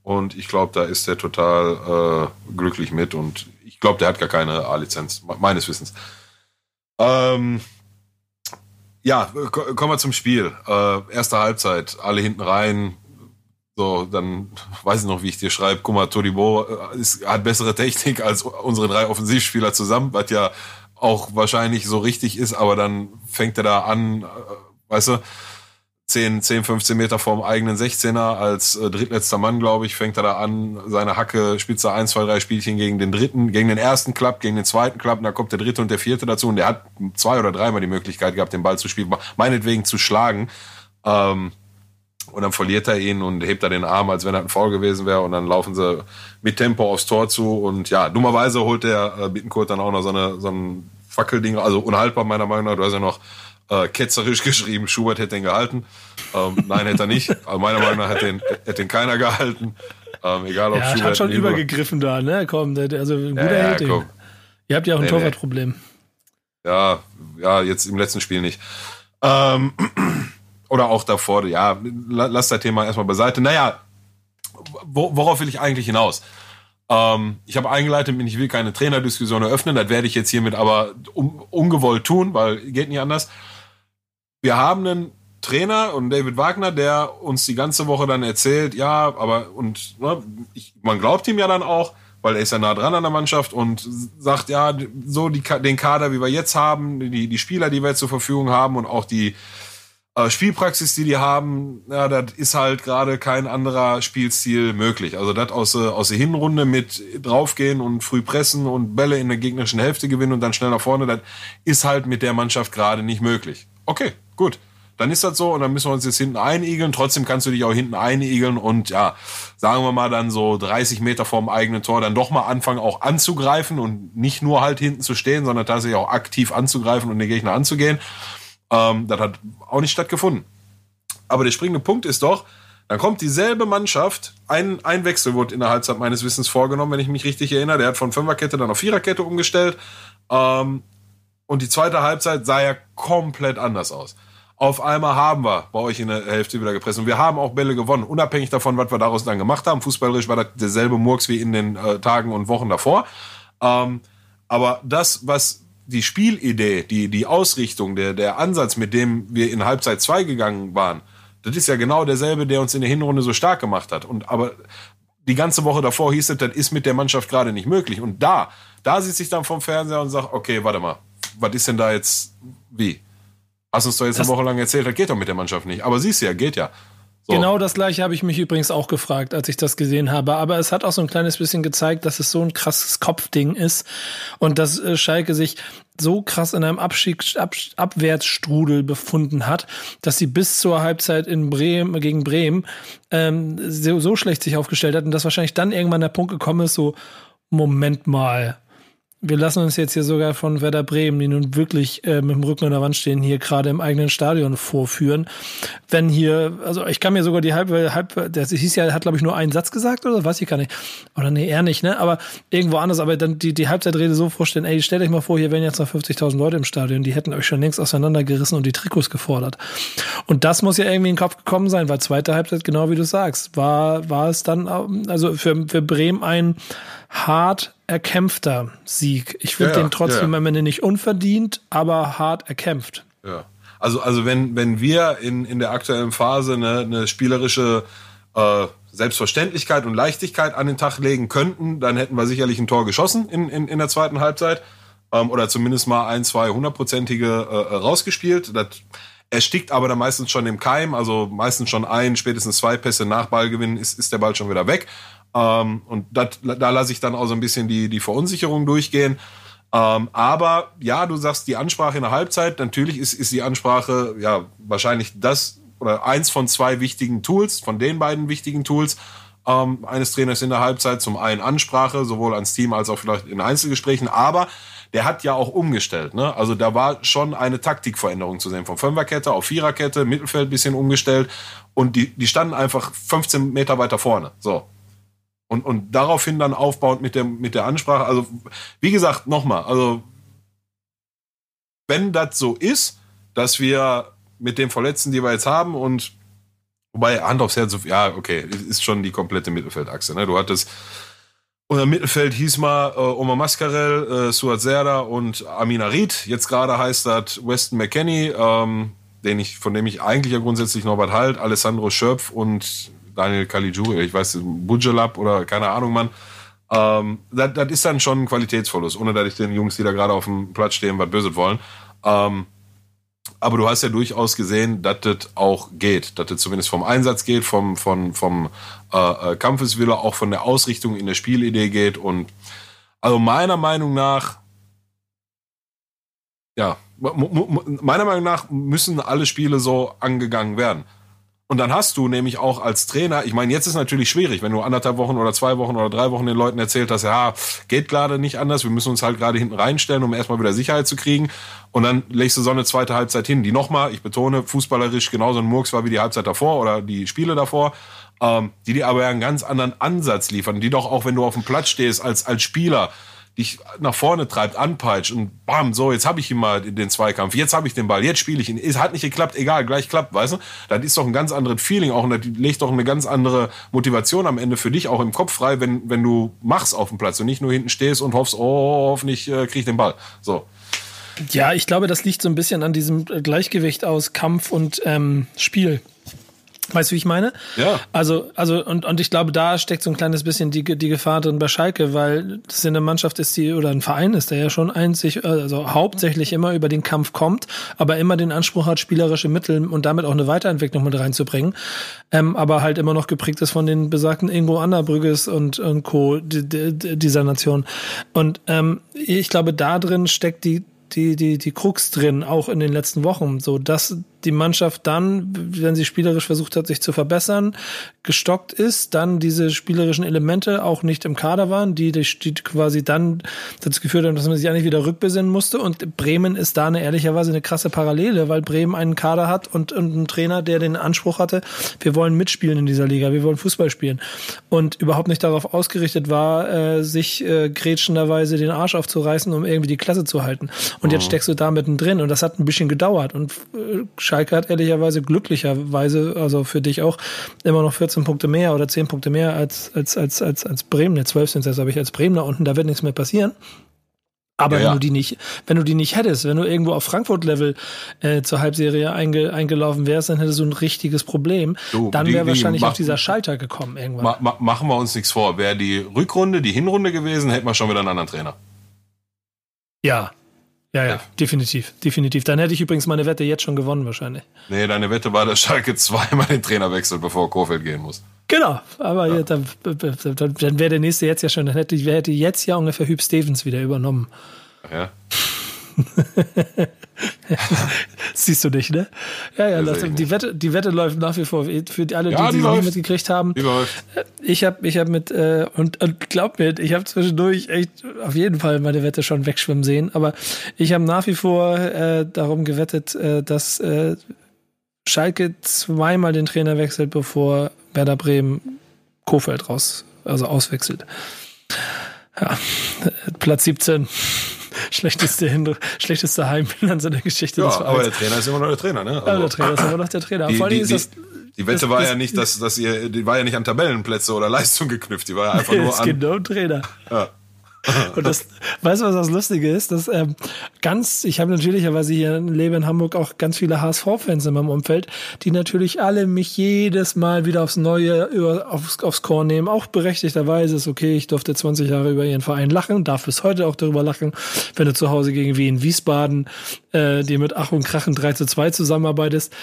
Und ich glaube, da ist der total äh, glücklich mit und ich glaube, der hat gar keine A-Lizenz, meines Wissens. Ähm, ja, kommen wir zum Spiel. Äh, erste Halbzeit, alle hinten rein. So, dann weiß ich noch, wie ich dir schreibe. Guck mal, Todibo äh, hat bessere Technik als unsere drei Offensivspieler zusammen, was ja auch wahrscheinlich so richtig ist, aber dann fängt er da an, äh, weißt du, 10, 10, 15 Meter vorm eigenen 16er als äh, drittletzter Mann, glaube ich, fängt er da an, seine Hacke, spitze 1, 2, 3 Spielchen gegen den dritten, gegen den ersten Club, gegen den zweiten Club, und da kommt der dritte und der vierte dazu und der hat zwei oder dreimal die Möglichkeit gehabt, den Ball zu spielen, meinetwegen zu schlagen. Ähm, und dann verliert er ihn und hebt er den Arm, als wenn er ein Foul gewesen wäre. Und dann laufen sie mit Tempo aufs Tor zu. Und ja, dummerweise holt der äh, Bittenkurt dann auch noch so, eine, so ein Fackelding, also unhaltbar meiner Meinung nach. Du hast ja noch äh, ketzerisch (laughs) geschrieben, Schubert hätte den gehalten. Ähm, nein, hätte er nicht. Aber meiner Meinung nach hätte den, hätte den keiner gehalten. Ähm, egal ob ja, Schubert. hat schon übergegriffen da, ne? Komm, also ein guter ja, ja, komm. Ihr habt ja auch ein nee, Torwartproblem. Nee. Ja, ja, jetzt im letzten Spiel nicht. Ähm, (clears throat) oder auch davor, ja, lass das Thema erstmal beiseite. Naja, worauf will ich eigentlich hinaus? Ähm, ich habe eingeleitet, ich will keine Trainerdiskussion eröffnen, das werde ich jetzt hiermit aber un ungewollt tun, weil geht nicht anders. Wir haben einen Trainer und David Wagner, der uns die ganze Woche dann erzählt, ja, aber und ne, ich, man glaubt ihm ja dann auch, weil er ist ja nah dran an der Mannschaft und sagt, ja, so die, den Kader, wie wir jetzt haben, die, die Spieler, die wir jetzt zur Verfügung haben und auch die äh, Spielpraxis, die die haben, ja, das ist halt gerade kein anderer Spielstil möglich. Also das aus, aus der Hinrunde mit draufgehen und früh pressen und Bälle in der gegnerischen Hälfte gewinnen und dann schnell nach vorne, das ist halt mit der Mannschaft gerade nicht möglich. Okay, gut. Dann ist das so und dann müssen wir uns jetzt hinten einigeln. Trotzdem kannst du dich auch hinten einigeln und ja, sagen wir mal dann so 30 Meter vorm eigenen Tor dann doch mal anfangen auch anzugreifen und nicht nur halt hinten zu stehen, sondern tatsächlich auch aktiv anzugreifen und den Gegner anzugehen. Ähm, das hat auch nicht stattgefunden. Aber der springende Punkt ist doch, dann kommt dieselbe Mannschaft, ein, ein Wechsel wurde in der Halbzeit meines Wissens vorgenommen, wenn ich mich richtig erinnere. Der hat von Fünferkette dann auf Viererkette umgestellt. Ähm, und die zweite Halbzeit sah ja komplett anders aus. Auf einmal haben wir bei euch in der Hälfte wieder gepresst. Und wir haben auch Bälle gewonnen, unabhängig davon, was wir daraus dann gemacht haben. Fußballerisch war das derselbe Murks wie in den äh, Tagen und Wochen davor. Ähm, aber das, was die Spielidee, die, die Ausrichtung, der, der Ansatz, mit dem wir in Halbzeit 2 gegangen waren, das ist ja genau derselbe, der uns in der Hinrunde so stark gemacht hat. Und aber die ganze Woche davor hieß es, das ist mit der Mannschaft gerade nicht möglich. Und da, da sitze ich dann vom Fernseher und sage, okay, warte mal, was ist denn da jetzt, wie? Hast du uns doch jetzt das eine Woche lang erzählt, das geht doch mit der Mannschaft nicht. Aber siehst du ja, geht ja. So. Genau das gleiche habe ich mich übrigens auch gefragt, als ich das gesehen habe. Aber es hat auch so ein kleines bisschen gezeigt, dass es so ein krasses Kopfding ist und dass äh, Schalke sich so krass in einem Abstieg, Ab, Abwärtsstrudel befunden hat, dass sie bis zur Halbzeit in Bremen gegen Bremen ähm, so, so schlecht sich aufgestellt hat und dass wahrscheinlich dann irgendwann der Punkt gekommen ist, so Moment mal, wir lassen uns jetzt hier sogar von Werder Bremen, die nun wirklich äh, mit dem Rücken an der Wand stehen, hier gerade im eigenen Stadion vorführen. Wenn hier, also ich kann mir sogar die halb, halb, das hieß ja, hat glaube ich nur einen Satz gesagt oder weiß ich gar nicht. Oder nee, eher nicht, ne? Aber irgendwo anders, aber dann die, die Halbzeitrede so vorstellen, ey, stellt euch mal vor, hier wären jetzt noch 50.000 Leute im Stadion, die hätten euch schon längst auseinandergerissen und die Trikots gefordert. Und das muss ja irgendwie in den Kopf gekommen sein, weil zweite Halbzeit, genau wie du sagst, war, war es dann, also für, für Bremen ein hart erkämpfter Sieg. Ich finde ja, den trotzdem ja. am Ende nicht unverdient, aber hart erkämpft. Ja. Also, also wenn, wenn wir in, in der aktuellen Phase eine, eine spielerische äh, Selbstverständlichkeit und Leichtigkeit an den Tag legen könnten, dann hätten wir sicherlich ein Tor geschossen in, in, in der zweiten Halbzeit. Ähm, oder zumindest mal ein, zwei hundertprozentige äh, rausgespielt. Das erstickt aber dann meistens schon im Keim, also meistens schon ein, spätestens zwei Pässe nach Ballgewinn ist, ist der Ball schon wieder weg. Ähm, und dat, da lasse ich dann auch so ein bisschen die, die Verunsicherung durchgehen. Ähm, aber ja, du sagst die Ansprache in der Halbzeit. Natürlich ist, ist die Ansprache ja wahrscheinlich das oder eins von zwei wichtigen Tools, von den beiden wichtigen Tools ähm, eines Trainers in der Halbzeit. Zum einen Ansprache, sowohl ans Team als auch vielleicht in Einzelgesprächen. Aber der hat ja auch umgestellt. Ne? Also da war schon eine Taktikveränderung zu sehen. Von Fünferkette auf Viererkette, Mittelfeld bisschen umgestellt. Und die, die standen einfach 15 Meter weiter vorne. So. Und, und daraufhin dann aufbauend mit der, mit der Ansprache. Also, wie gesagt, nochmal, also, wenn das so ist, dass wir mit den Verletzten, die wir jetzt haben und wobei Hand aufs Herz, ja, okay, ist schon die komplette Mittelfeldachse. Ne? Du hattest unser Mittelfeld hieß mal äh, Omar Mascarell, äh, Suat Serda und Amina Ried. Jetzt gerade heißt das Weston McKenney, ähm, den ich, von dem ich eigentlich ja grundsätzlich was halt, Alessandro Schöpf und Daniel Caligiuri, ich weiß, Bujalab oder keine Ahnung, Mann. Ähm, das, das ist dann schon ein Qualitätsverlust, ohne dass ich den Jungs, die da gerade auf dem Platz stehen, was böse wollen. Ähm, aber du hast ja durchaus gesehen, dass das auch geht, dass das zumindest vom Einsatz geht, vom, vom, vom äh, äh Kampfeswille, auch von der Ausrichtung in der Spielidee geht. Und also meiner Meinung nach, ja, meiner Meinung nach müssen alle Spiele so angegangen werden. Und dann hast du nämlich auch als Trainer, ich meine, jetzt ist natürlich schwierig, wenn du anderthalb Wochen oder zwei Wochen oder drei Wochen den Leuten erzählt hast, ja, geht gerade nicht anders, wir müssen uns halt gerade hinten reinstellen, um erstmal wieder Sicherheit zu kriegen. Und dann legst du so eine zweite Halbzeit hin, die nochmal, ich betone, fußballerisch genauso ein Murks war wie die Halbzeit davor oder die Spiele davor, ähm, die dir aber einen ganz anderen Ansatz liefern, die doch auch, wenn du auf dem Platz stehst als, als Spieler, dich nach vorne treibt, anpeitscht und bam, so, jetzt habe ich ihn mal den Zweikampf, jetzt habe ich den Ball, jetzt spiele ich ihn. Es hat nicht geklappt, egal, gleich klappt, weißt du? Das ist doch ein ganz anderes Feeling auch und das legt doch eine ganz andere Motivation am Ende für dich auch im Kopf frei, wenn, wenn du machst auf dem Platz und nicht nur hinten stehst und hoffst, oh, hoffentlich äh, krieg ich den Ball. So. Ja, ich glaube, das liegt so ein bisschen an diesem Gleichgewicht aus Kampf und ähm, Spiel. Weißt du, wie ich meine? Ja. Also, also, und, und ich glaube, da steckt so ein kleines bisschen die, die Gefahr drin bei Schalke, weil das eine Mannschaft ist, die, oder ein Verein ist, der ja schon einzig, also hauptsächlich immer über den Kampf kommt, aber immer den Anspruch hat, spielerische Mittel und damit auch eine Weiterentwicklung mit reinzubringen, ähm, aber halt immer noch geprägt ist von den besagten Ingo Annabrügges und, und Co. Die, die, dieser Nation. Und ähm, ich glaube, da drin steckt die, die, die, die Krux drin, auch in den letzten Wochen, so dass die Mannschaft dann, wenn sie spielerisch versucht hat, sich zu verbessern, gestockt ist, dann diese spielerischen Elemente auch nicht im Kader waren, die, die, quasi dann dazu geführt haben, dass man sich eigentlich wieder rückbesinnen musste. Und Bremen ist da eine ehrlicherweise eine krasse Parallele, weil Bremen einen Kader hat und, und einen Trainer, der den Anspruch hatte, wir wollen mitspielen in dieser Liga, wir wollen Fußball spielen. Und überhaupt nicht darauf ausgerichtet war, äh, sich äh, grätschenderweise den Arsch aufzureißen, um irgendwie die Klasse zu halten. Und mhm. jetzt steckst du da mittendrin und das hat ein bisschen gedauert. Und äh, Schalke hat ehrlicherweise glücklicherweise, also für dich auch, immer noch 14 Punkte mehr oder 10 Punkte mehr als, als, als, als, als Bremen. Ne, 12 sind es habe ich als Bremen da unten, da wird nichts mehr passieren. Aber ja, wenn du die nicht, wenn du die nicht hättest, wenn du irgendwo auf Frankfurt-Level äh, zur Halbserie einge, eingelaufen wärst, dann hättest du ein richtiges Problem. Du, dann wäre wahrscheinlich mach, auch dieser Schalter gekommen irgendwann. Ma, ma, machen wir uns nichts vor. Wäre die Rückrunde, die Hinrunde gewesen, hätten wir schon wieder einen anderen Trainer. Ja, ja, ja, definitiv, definitiv. Dann hätte ich übrigens meine Wette jetzt schon gewonnen wahrscheinlich. Nee, deine Wette war, dass Schalke (laughs) zweimal den Trainer wechselt, bevor Kofeld gehen muss. Genau, aber ja. dann, dann wäre der nächste jetzt ja schon, dann hätte, hätte jetzt ja ungefähr Hüb Stevens wieder übernommen. Ja. (laughs) Siehst du nicht, ne? Ja, ja, das, die, Wette, die Wette läuft nach wie vor. Für alle, ja, die, die, noch nicht mitgekriegt haben. Die läuft. Äh, ich habe ich hab mit, äh, und, und glaub mir, ich habe zwischendurch echt auf jeden Fall meine Wette schon wegschwimmen sehen, aber ich habe nach wie vor äh, darum gewettet, äh, dass äh, Schalke zweimal den Trainer wechselt, bevor Werder Bremen Kofeld raus, also auswechselt. Ja, (laughs) Platz 17 schlechteste, Hin schlechteste Heimbilanz in der Geschichte ja, des Vereins. aber der Trainer ist immer noch der Trainer, ne? Also ja, der Trainer ist immer noch der Trainer. Die, Vor allem ist das, die Wette das, war das, ja nicht, dass, dass ihr, die war ja nicht an Tabellenplätze oder Leistung geknüpft, die war ja einfach (laughs) nur an. Um Trainer. Ja. (laughs) Und das, weißt du, was das Lustige ist? Dass ähm, ganz, ich habe natürlicherweise hier lebe in Hamburg auch ganz viele HSV-Fans in meinem Umfeld, die natürlich alle mich jedes Mal wieder aufs Neue aufs, aufs Korn nehmen. Auch berechtigterweise ist okay, ich durfte 20 Jahre über ihren Verein lachen, darf bis heute auch darüber lachen, wenn du zu Hause gegen Wien Wiesbaden, äh, die mit Ach und Krachen 3 zu 2 zusammenarbeitest,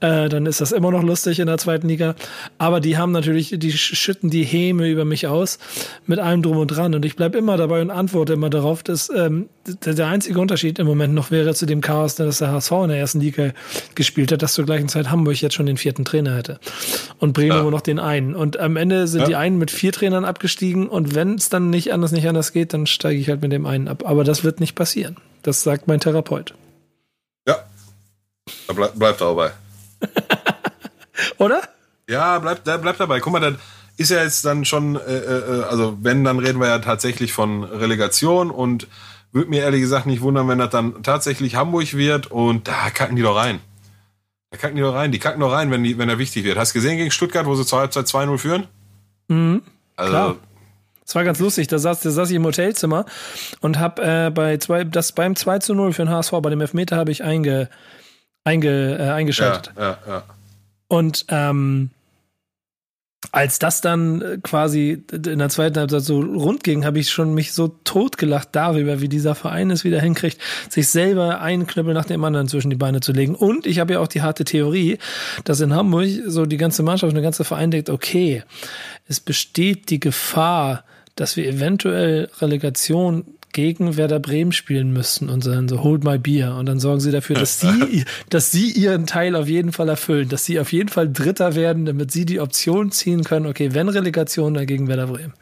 äh, dann ist das immer noch lustig in der zweiten Liga. Aber die haben natürlich, die schütten die Häme über mich aus mit allem drum und dran. Und ich bleib immer dabei dabei und antworte immer darauf, dass ähm, der einzige Unterschied im Moment noch wäre zu dem Chaos, dass der HSV in der ersten Liga gespielt hat, dass zur gleichen Zeit Hamburg jetzt schon den vierten Trainer hätte und Bremen ja. nur noch den einen. Und am Ende sind ja. die einen mit vier Trainern abgestiegen und wenn es dann nicht anders nicht anders geht, dann steige ich halt mit dem einen ab. Aber das wird nicht passieren. Das sagt mein Therapeut. Ja, da bleib, bleibt dabei. (laughs) Oder? Ja, bleibt bleib dabei. Guck mal, dann ist ja jetzt dann schon, äh, äh, also wenn, dann reden wir ja tatsächlich von Relegation und würde mir ehrlich gesagt nicht wundern, wenn das dann tatsächlich Hamburg wird und da kacken die doch rein. Da kacken die doch rein. Die kacken doch rein, wenn, die, wenn er wichtig wird. Hast du gesehen gegen Stuttgart, wo sie zur Halbzeit 2-0 führen? Mhm. Also, Klar. Das war ganz lustig. Da saß, da saß ich im Hotelzimmer und hab äh, bei zwei, das beim 2 zu 0 für den HSV, bei dem Elfmeter habe ich einge, einge, äh, eingeschaltet. Ja, ja, ja. Und ähm, als das dann äh, quasi in der zweiten Halbzeit so rund ging, habe ich schon mich so totgelacht darüber, wie dieser Verein es wieder hinkriegt, sich selber einen Knüppel nach dem anderen zwischen die Beine zu legen. Und ich habe ja auch die harte Theorie, dass in Hamburg so die ganze Mannschaft und der ganze Verein denkt, okay, es besteht die Gefahr, dass wir eventuell Relegation gegen Werder Bremen spielen müssen und sagen so, hold my beer. Und dann sorgen sie dafür, dass sie, (laughs) dass sie ihren Teil auf jeden Fall erfüllen, dass sie auf jeden Fall Dritter werden, damit sie die Option ziehen können, okay, wenn Relegation, dann gegen Werder Bremen.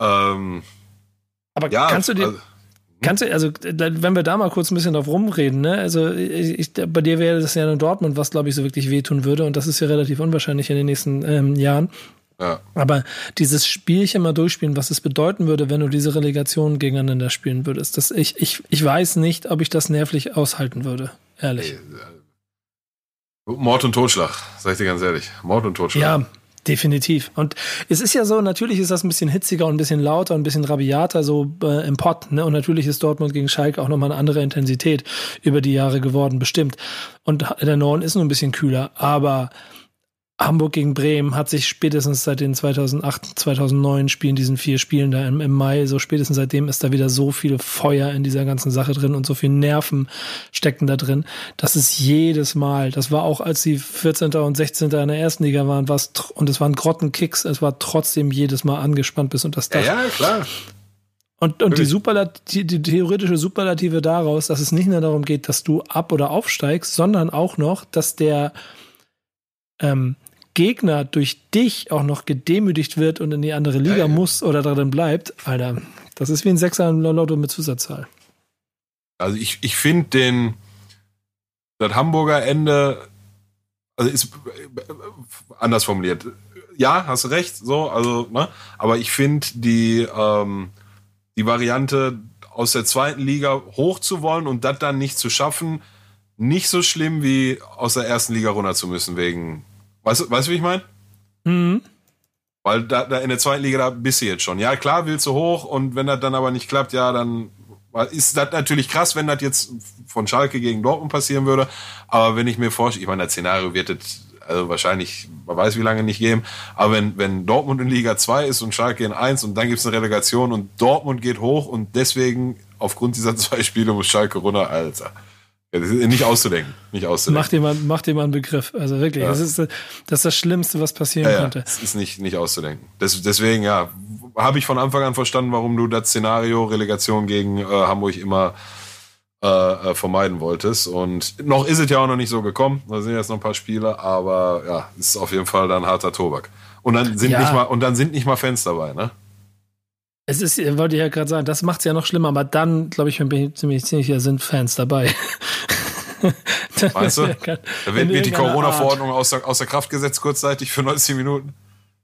Ähm, Aber ja, kannst du dir, also, kannst du, also, wenn wir da mal kurz ein bisschen drauf rumreden, ne, also, ich, bei dir wäre das ja in Dortmund, was glaube ich so wirklich wehtun würde und das ist ja relativ unwahrscheinlich in den nächsten ähm, Jahren. Ja. Aber dieses Spielchen mal durchspielen, was es bedeuten würde, wenn du diese Relegation gegeneinander spielen würdest, das, ich, ich, ich weiß nicht, ob ich das nervlich aushalten würde, ehrlich. Äh, Mord und Totschlag, sag ich dir ganz ehrlich. Mord und Totschlag. Ja, definitiv. Und es ist ja so, natürlich ist das ein bisschen hitziger und ein bisschen lauter und ein bisschen rabiater so äh, im Pott. Ne? Und natürlich ist Dortmund gegen Schalke auch nochmal eine andere Intensität über die Jahre geworden, bestimmt. Und der Norden ist nur ein bisschen kühler, aber Hamburg gegen Bremen hat sich spätestens seit den 2008, 2009 Spielen, diesen vier Spielen da im, im, Mai, so spätestens seitdem ist da wieder so viel Feuer in dieser ganzen Sache drin und so viel Nerven stecken da drin. Das ist jedes Mal, das war auch als sie 14. und 16. in der ersten Liga waren, was und es waren Grottenkicks, es war trotzdem jedes Mal angespannt bis unter das Dach. Ja, ja klar. Und, und die, Superlat die, die theoretische Superlative daraus, dass es nicht nur darum geht, dass du ab- oder aufsteigst, sondern auch noch, dass der ähm, Gegner durch dich auch noch gedemütigt wird und in die andere Liga ja, ja. muss oder darin bleibt, Alter, das ist wie ein Sechser im Lotto mit Zusatzzahl. Also ich, ich finde den das Hamburger Ende also ist anders formuliert. Ja, hast recht, so, also, ne? Aber ich finde die, ähm, die Variante aus der zweiten Liga hoch zu wollen und das dann nicht zu schaffen, nicht so schlimm wie aus der ersten Liga runter zu müssen wegen Weißt du, weißt du wie ich meine? Mhm. Weil da, da in der zweiten Liga, da bist du jetzt schon. Ja, klar, willst du hoch und wenn das dann aber nicht klappt, ja, dann ist das natürlich krass, wenn das jetzt von Schalke gegen Dortmund passieren würde. Aber wenn ich mir vorstelle, ich meine, das Szenario wird es also wahrscheinlich, man weiß wie lange nicht geben, aber wenn, wenn Dortmund in Liga 2 ist und Schalke in 1 und dann gibt es eine Relegation und Dortmund geht hoch und deswegen aufgrund dieser (laughs) zwei Spiele muss Schalke runter, Alter. Ja, das ist nicht auszudenken. Nicht auszudenken. Mach dir mal, mach dir mal einen Begriff. Also wirklich, ja. das, ist, das ist das Schlimmste, was passieren ja, könnte. Das ist nicht, nicht auszudenken. Das, deswegen, ja, habe ich von Anfang an verstanden, warum du das Szenario Relegation gegen äh, Hamburg immer äh, äh, vermeiden wolltest. Und noch ist es ja auch noch nicht so gekommen. Da sind jetzt noch ein paar Spiele, aber ja, ist auf jeden Fall dann harter Tobak. Und dann sind ja. nicht mal und dann sind nicht mal Fans dabei, ne? Es ist, wollte ich ja gerade sagen, das macht es ja noch schlimmer, aber dann, glaube ich, bin ich ziemlich sicher, sind Fans dabei. Meinst du? (laughs) Da wird, wird die Corona-Verordnung außer, außer Kraft gesetzt kurzzeitig für 90 Minuten?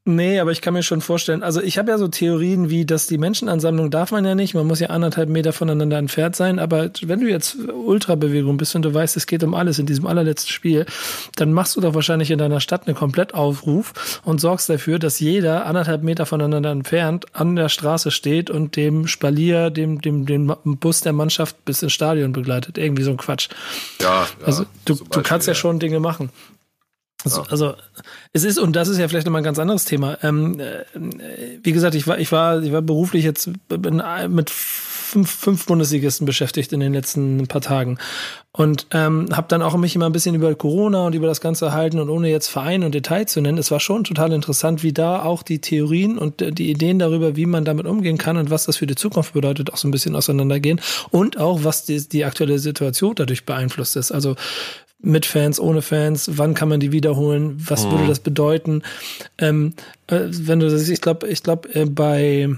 Nee, aber ich kann mir schon vorstellen, also ich habe ja so Theorien wie, dass die Menschenansammlung darf man ja nicht, man muss ja anderthalb Meter voneinander entfernt sein, aber wenn du jetzt Ultrabewegung bist und du weißt, es geht um alles in diesem allerletzten Spiel, dann machst du doch wahrscheinlich in deiner Stadt einen Komplettaufruf und sorgst dafür, dass jeder anderthalb Meter voneinander entfernt an der Straße steht und dem Spalier, dem, dem, dem Bus der Mannschaft bis ins Stadion begleitet. Irgendwie so ein Quatsch. Ja, ja also du, du kannst ja, ja schon Dinge machen. Also, also es ist, und das ist ja vielleicht nochmal ein ganz anderes Thema. Ähm, äh, wie gesagt, ich war, ich war, ich war beruflich jetzt mit fünf, fünf Bundesligisten beschäftigt in den letzten paar Tagen. Und ähm, habe dann auch mich immer ein bisschen über Corona und über das Ganze erhalten und ohne jetzt Verein und Detail zu nennen, es war schon total interessant, wie da auch die Theorien und die Ideen darüber, wie man damit umgehen kann und was das für die Zukunft bedeutet, auch so ein bisschen auseinandergehen und auch, was die, die aktuelle Situation dadurch beeinflusst ist. Also mit Fans, ohne Fans, wann kann man die wiederholen, was mhm. würde das bedeuten? Ähm, äh, wenn du das, ich glaube, ich glaube, äh, bei,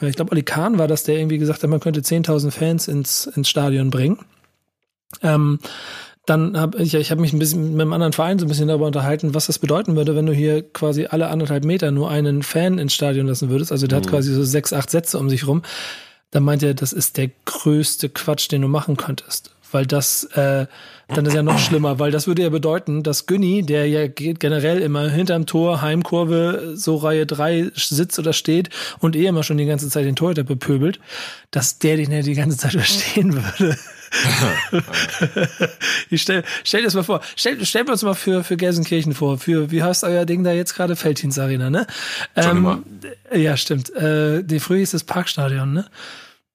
äh, ich glaube, Oli Kahn war das, der irgendwie gesagt hat, man könnte 10.000 Fans ins, ins Stadion bringen. Ähm, dann habe ich, ich habe mich ein bisschen mit einem anderen Verein so ein bisschen darüber unterhalten, was das bedeuten würde, wenn du hier quasi alle anderthalb Meter nur einen Fan ins Stadion lassen würdest. Also der mhm. hat quasi so sechs, acht Sätze um sich rum. Dann meint er, das ist der größte Quatsch, den du machen könntest weil das äh, dann ist ja noch schlimmer, weil das würde ja bedeuten, dass Günni, der ja generell immer hinterm Tor, Heimkurve, so Reihe 3 sitzt oder steht und eh immer schon die ganze Zeit den Torhüter bepöbelt, dass der den ja die ganze Zeit (laughs) verstehen würde. (laughs) ich stell, stell dir das mal vor. Stell, stell uns mal für, für Gelsenkirchen vor. Für, wie heißt euer Ding da jetzt gerade? Feldhins Arena, ne? Ähm, ja, stimmt. Äh, die früher hieß das Parkstadion, ne?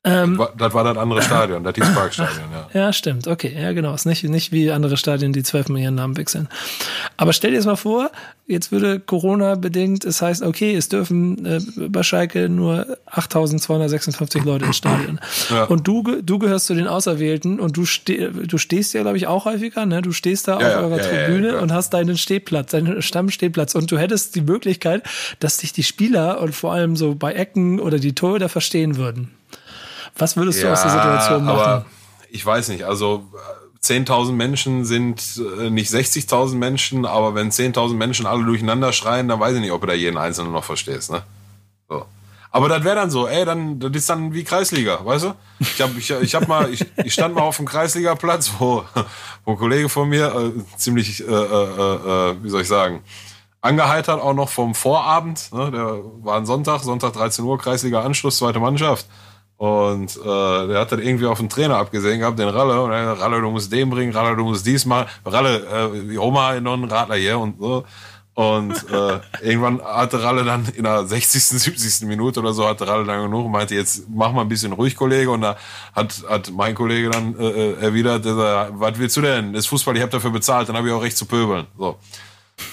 Ähm, das war das andere Stadion, das hieß Parkstadion, ja. Ja, stimmt. Okay, ja, genau. Ist nicht, nicht wie andere Stadien, die zwölfmal ihren Namen wechseln. Aber stell dir das mal vor, jetzt würde Corona bedingt, es heißt, okay, es dürfen äh, bei Schalke nur 8256 Leute ins Stadion. Ja. Und du, du gehörst zu den Auserwählten und du, ste du stehst ja, glaube ich, auch häufiger, ne? Du stehst da ja, auf eurer Tribüne und hast deinen Stehplatz, deinen Stammstehplatz und du hättest die Möglichkeit, dass dich die Spieler und vor allem so bei Ecken oder die Torhüter verstehen würden. Was würdest du aus der Situation machen? Aber ich weiß nicht, also 10.000 Menschen sind äh, nicht 60.000 Menschen, aber wenn 10.000 Menschen alle durcheinander schreien, dann weiß ich nicht, ob du da jeden Einzelnen noch verstehst, ne? So. Aber das wäre dann so, ey, dann, das ist dann wie Kreisliga, weißt du? Ich hab, ich, ich hab mal, ich, ich stand mal auf dem Kreisligaplatz, wo, wo ein Kollege von mir äh, ziemlich, äh, äh, äh, wie soll ich sagen, angeheitert auch noch vom Vorabend, ne? Der war ein Sonntag, Sonntag 13 Uhr, Kreisliga Anschluss, zweite Mannschaft. Und äh, der hat dann irgendwie auf den Trainer abgesehen gehabt, den Ralle. Und er Ralle, du musst den bringen, Ralle, du musst dies machen. Ralle, äh, die Oma noch ein Radler hier und so. Und äh, (laughs) irgendwann hatte Ralle dann in der 60., 70. Minute oder so, hatte Ralle dann genug und meinte, jetzt mach mal ein bisschen ruhig, Kollege. Und da hat, hat mein Kollege dann äh, äh erwidert, äh, was willst du denn? Das ist Fußball, ich habe dafür bezahlt, dann habe ich auch recht zu pöbeln. So.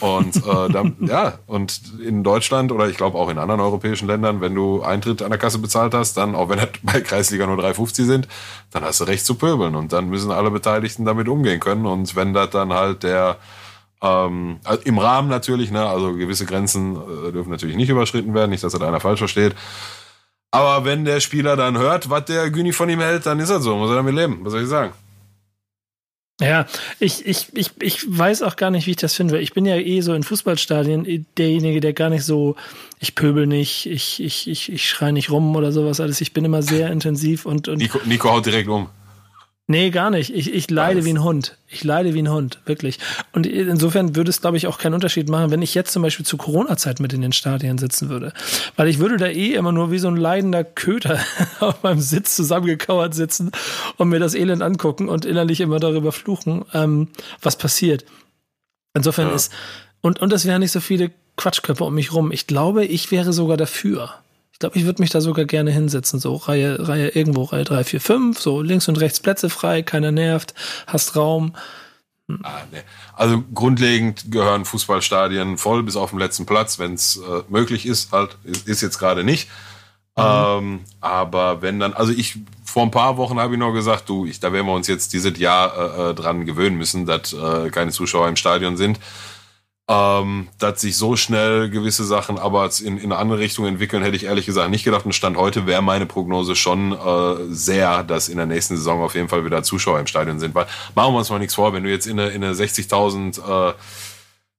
Und äh, dann, (laughs) ja, und in Deutschland oder ich glaube auch in anderen europäischen Ländern, wenn du Eintritt an der Kasse bezahlt hast, dann, auch wenn das bei Kreisliga nur 3,50 sind, dann hast du recht zu pöbeln. Und dann müssen alle Beteiligten damit umgehen können. Und wenn das dann halt der ähm, also im Rahmen natürlich, ne, also gewisse Grenzen äh, dürfen natürlich nicht überschritten werden, nicht, dass das einer falsch versteht. Aber wenn der Spieler dann hört, was der Güni von ihm hält, dann ist das so, muss er damit leben. Was soll ich sagen? Ja, ich, ich, ich, ich weiß auch gar nicht, wie ich das finde. Ich bin ja eh so in Fußballstadien derjenige, der gar nicht so, ich pöbel nicht, ich, ich, ich, ich schreie nicht rum oder sowas alles. Ich bin immer sehr intensiv und. und Nico, Nico haut direkt um. Nee, gar nicht. Ich, ich leide Alles. wie ein Hund. Ich leide wie ein Hund, wirklich. Und insofern würde es, glaube ich, auch keinen Unterschied machen, wenn ich jetzt zum Beispiel zu Corona-Zeit mit in den Stadien sitzen würde. Weil ich würde da eh immer nur wie so ein leidender Köter (laughs) auf meinem Sitz zusammengekauert sitzen und mir das Elend angucken und innerlich immer darüber fluchen, ähm, was passiert. Insofern ja. ist, und, und es wären nicht so viele Quatschköpfe um mich rum. Ich glaube, ich wäre sogar dafür. Ich glaube, ich würde mich da sogar gerne hinsetzen, so Reihe, Reihe irgendwo, Reihe 3, 4, 5, so links und rechts Plätze frei, keiner nervt, hast Raum. Hm. Ah, nee. Also grundlegend gehören Fußballstadien voll bis auf den letzten Platz, wenn es äh, möglich ist, halt, ist, ist jetzt gerade nicht. Mhm. Ähm, aber wenn dann, also ich vor ein paar Wochen habe ich noch gesagt, du, ich, da werden wir uns jetzt dieses Jahr äh, dran gewöhnen müssen, dass äh, keine Zuschauer im Stadion sind ähm, dass sich so schnell gewisse Sachen aber in, in eine andere Richtung entwickeln, hätte ich ehrlich gesagt nicht gedacht. Und Stand heute wäre meine Prognose schon äh, sehr, dass in der nächsten Saison auf jeden Fall wieder Zuschauer im Stadion sind. Weil machen wir uns mal nichts vor, wenn du jetzt in eine, in eine 60.000 äh,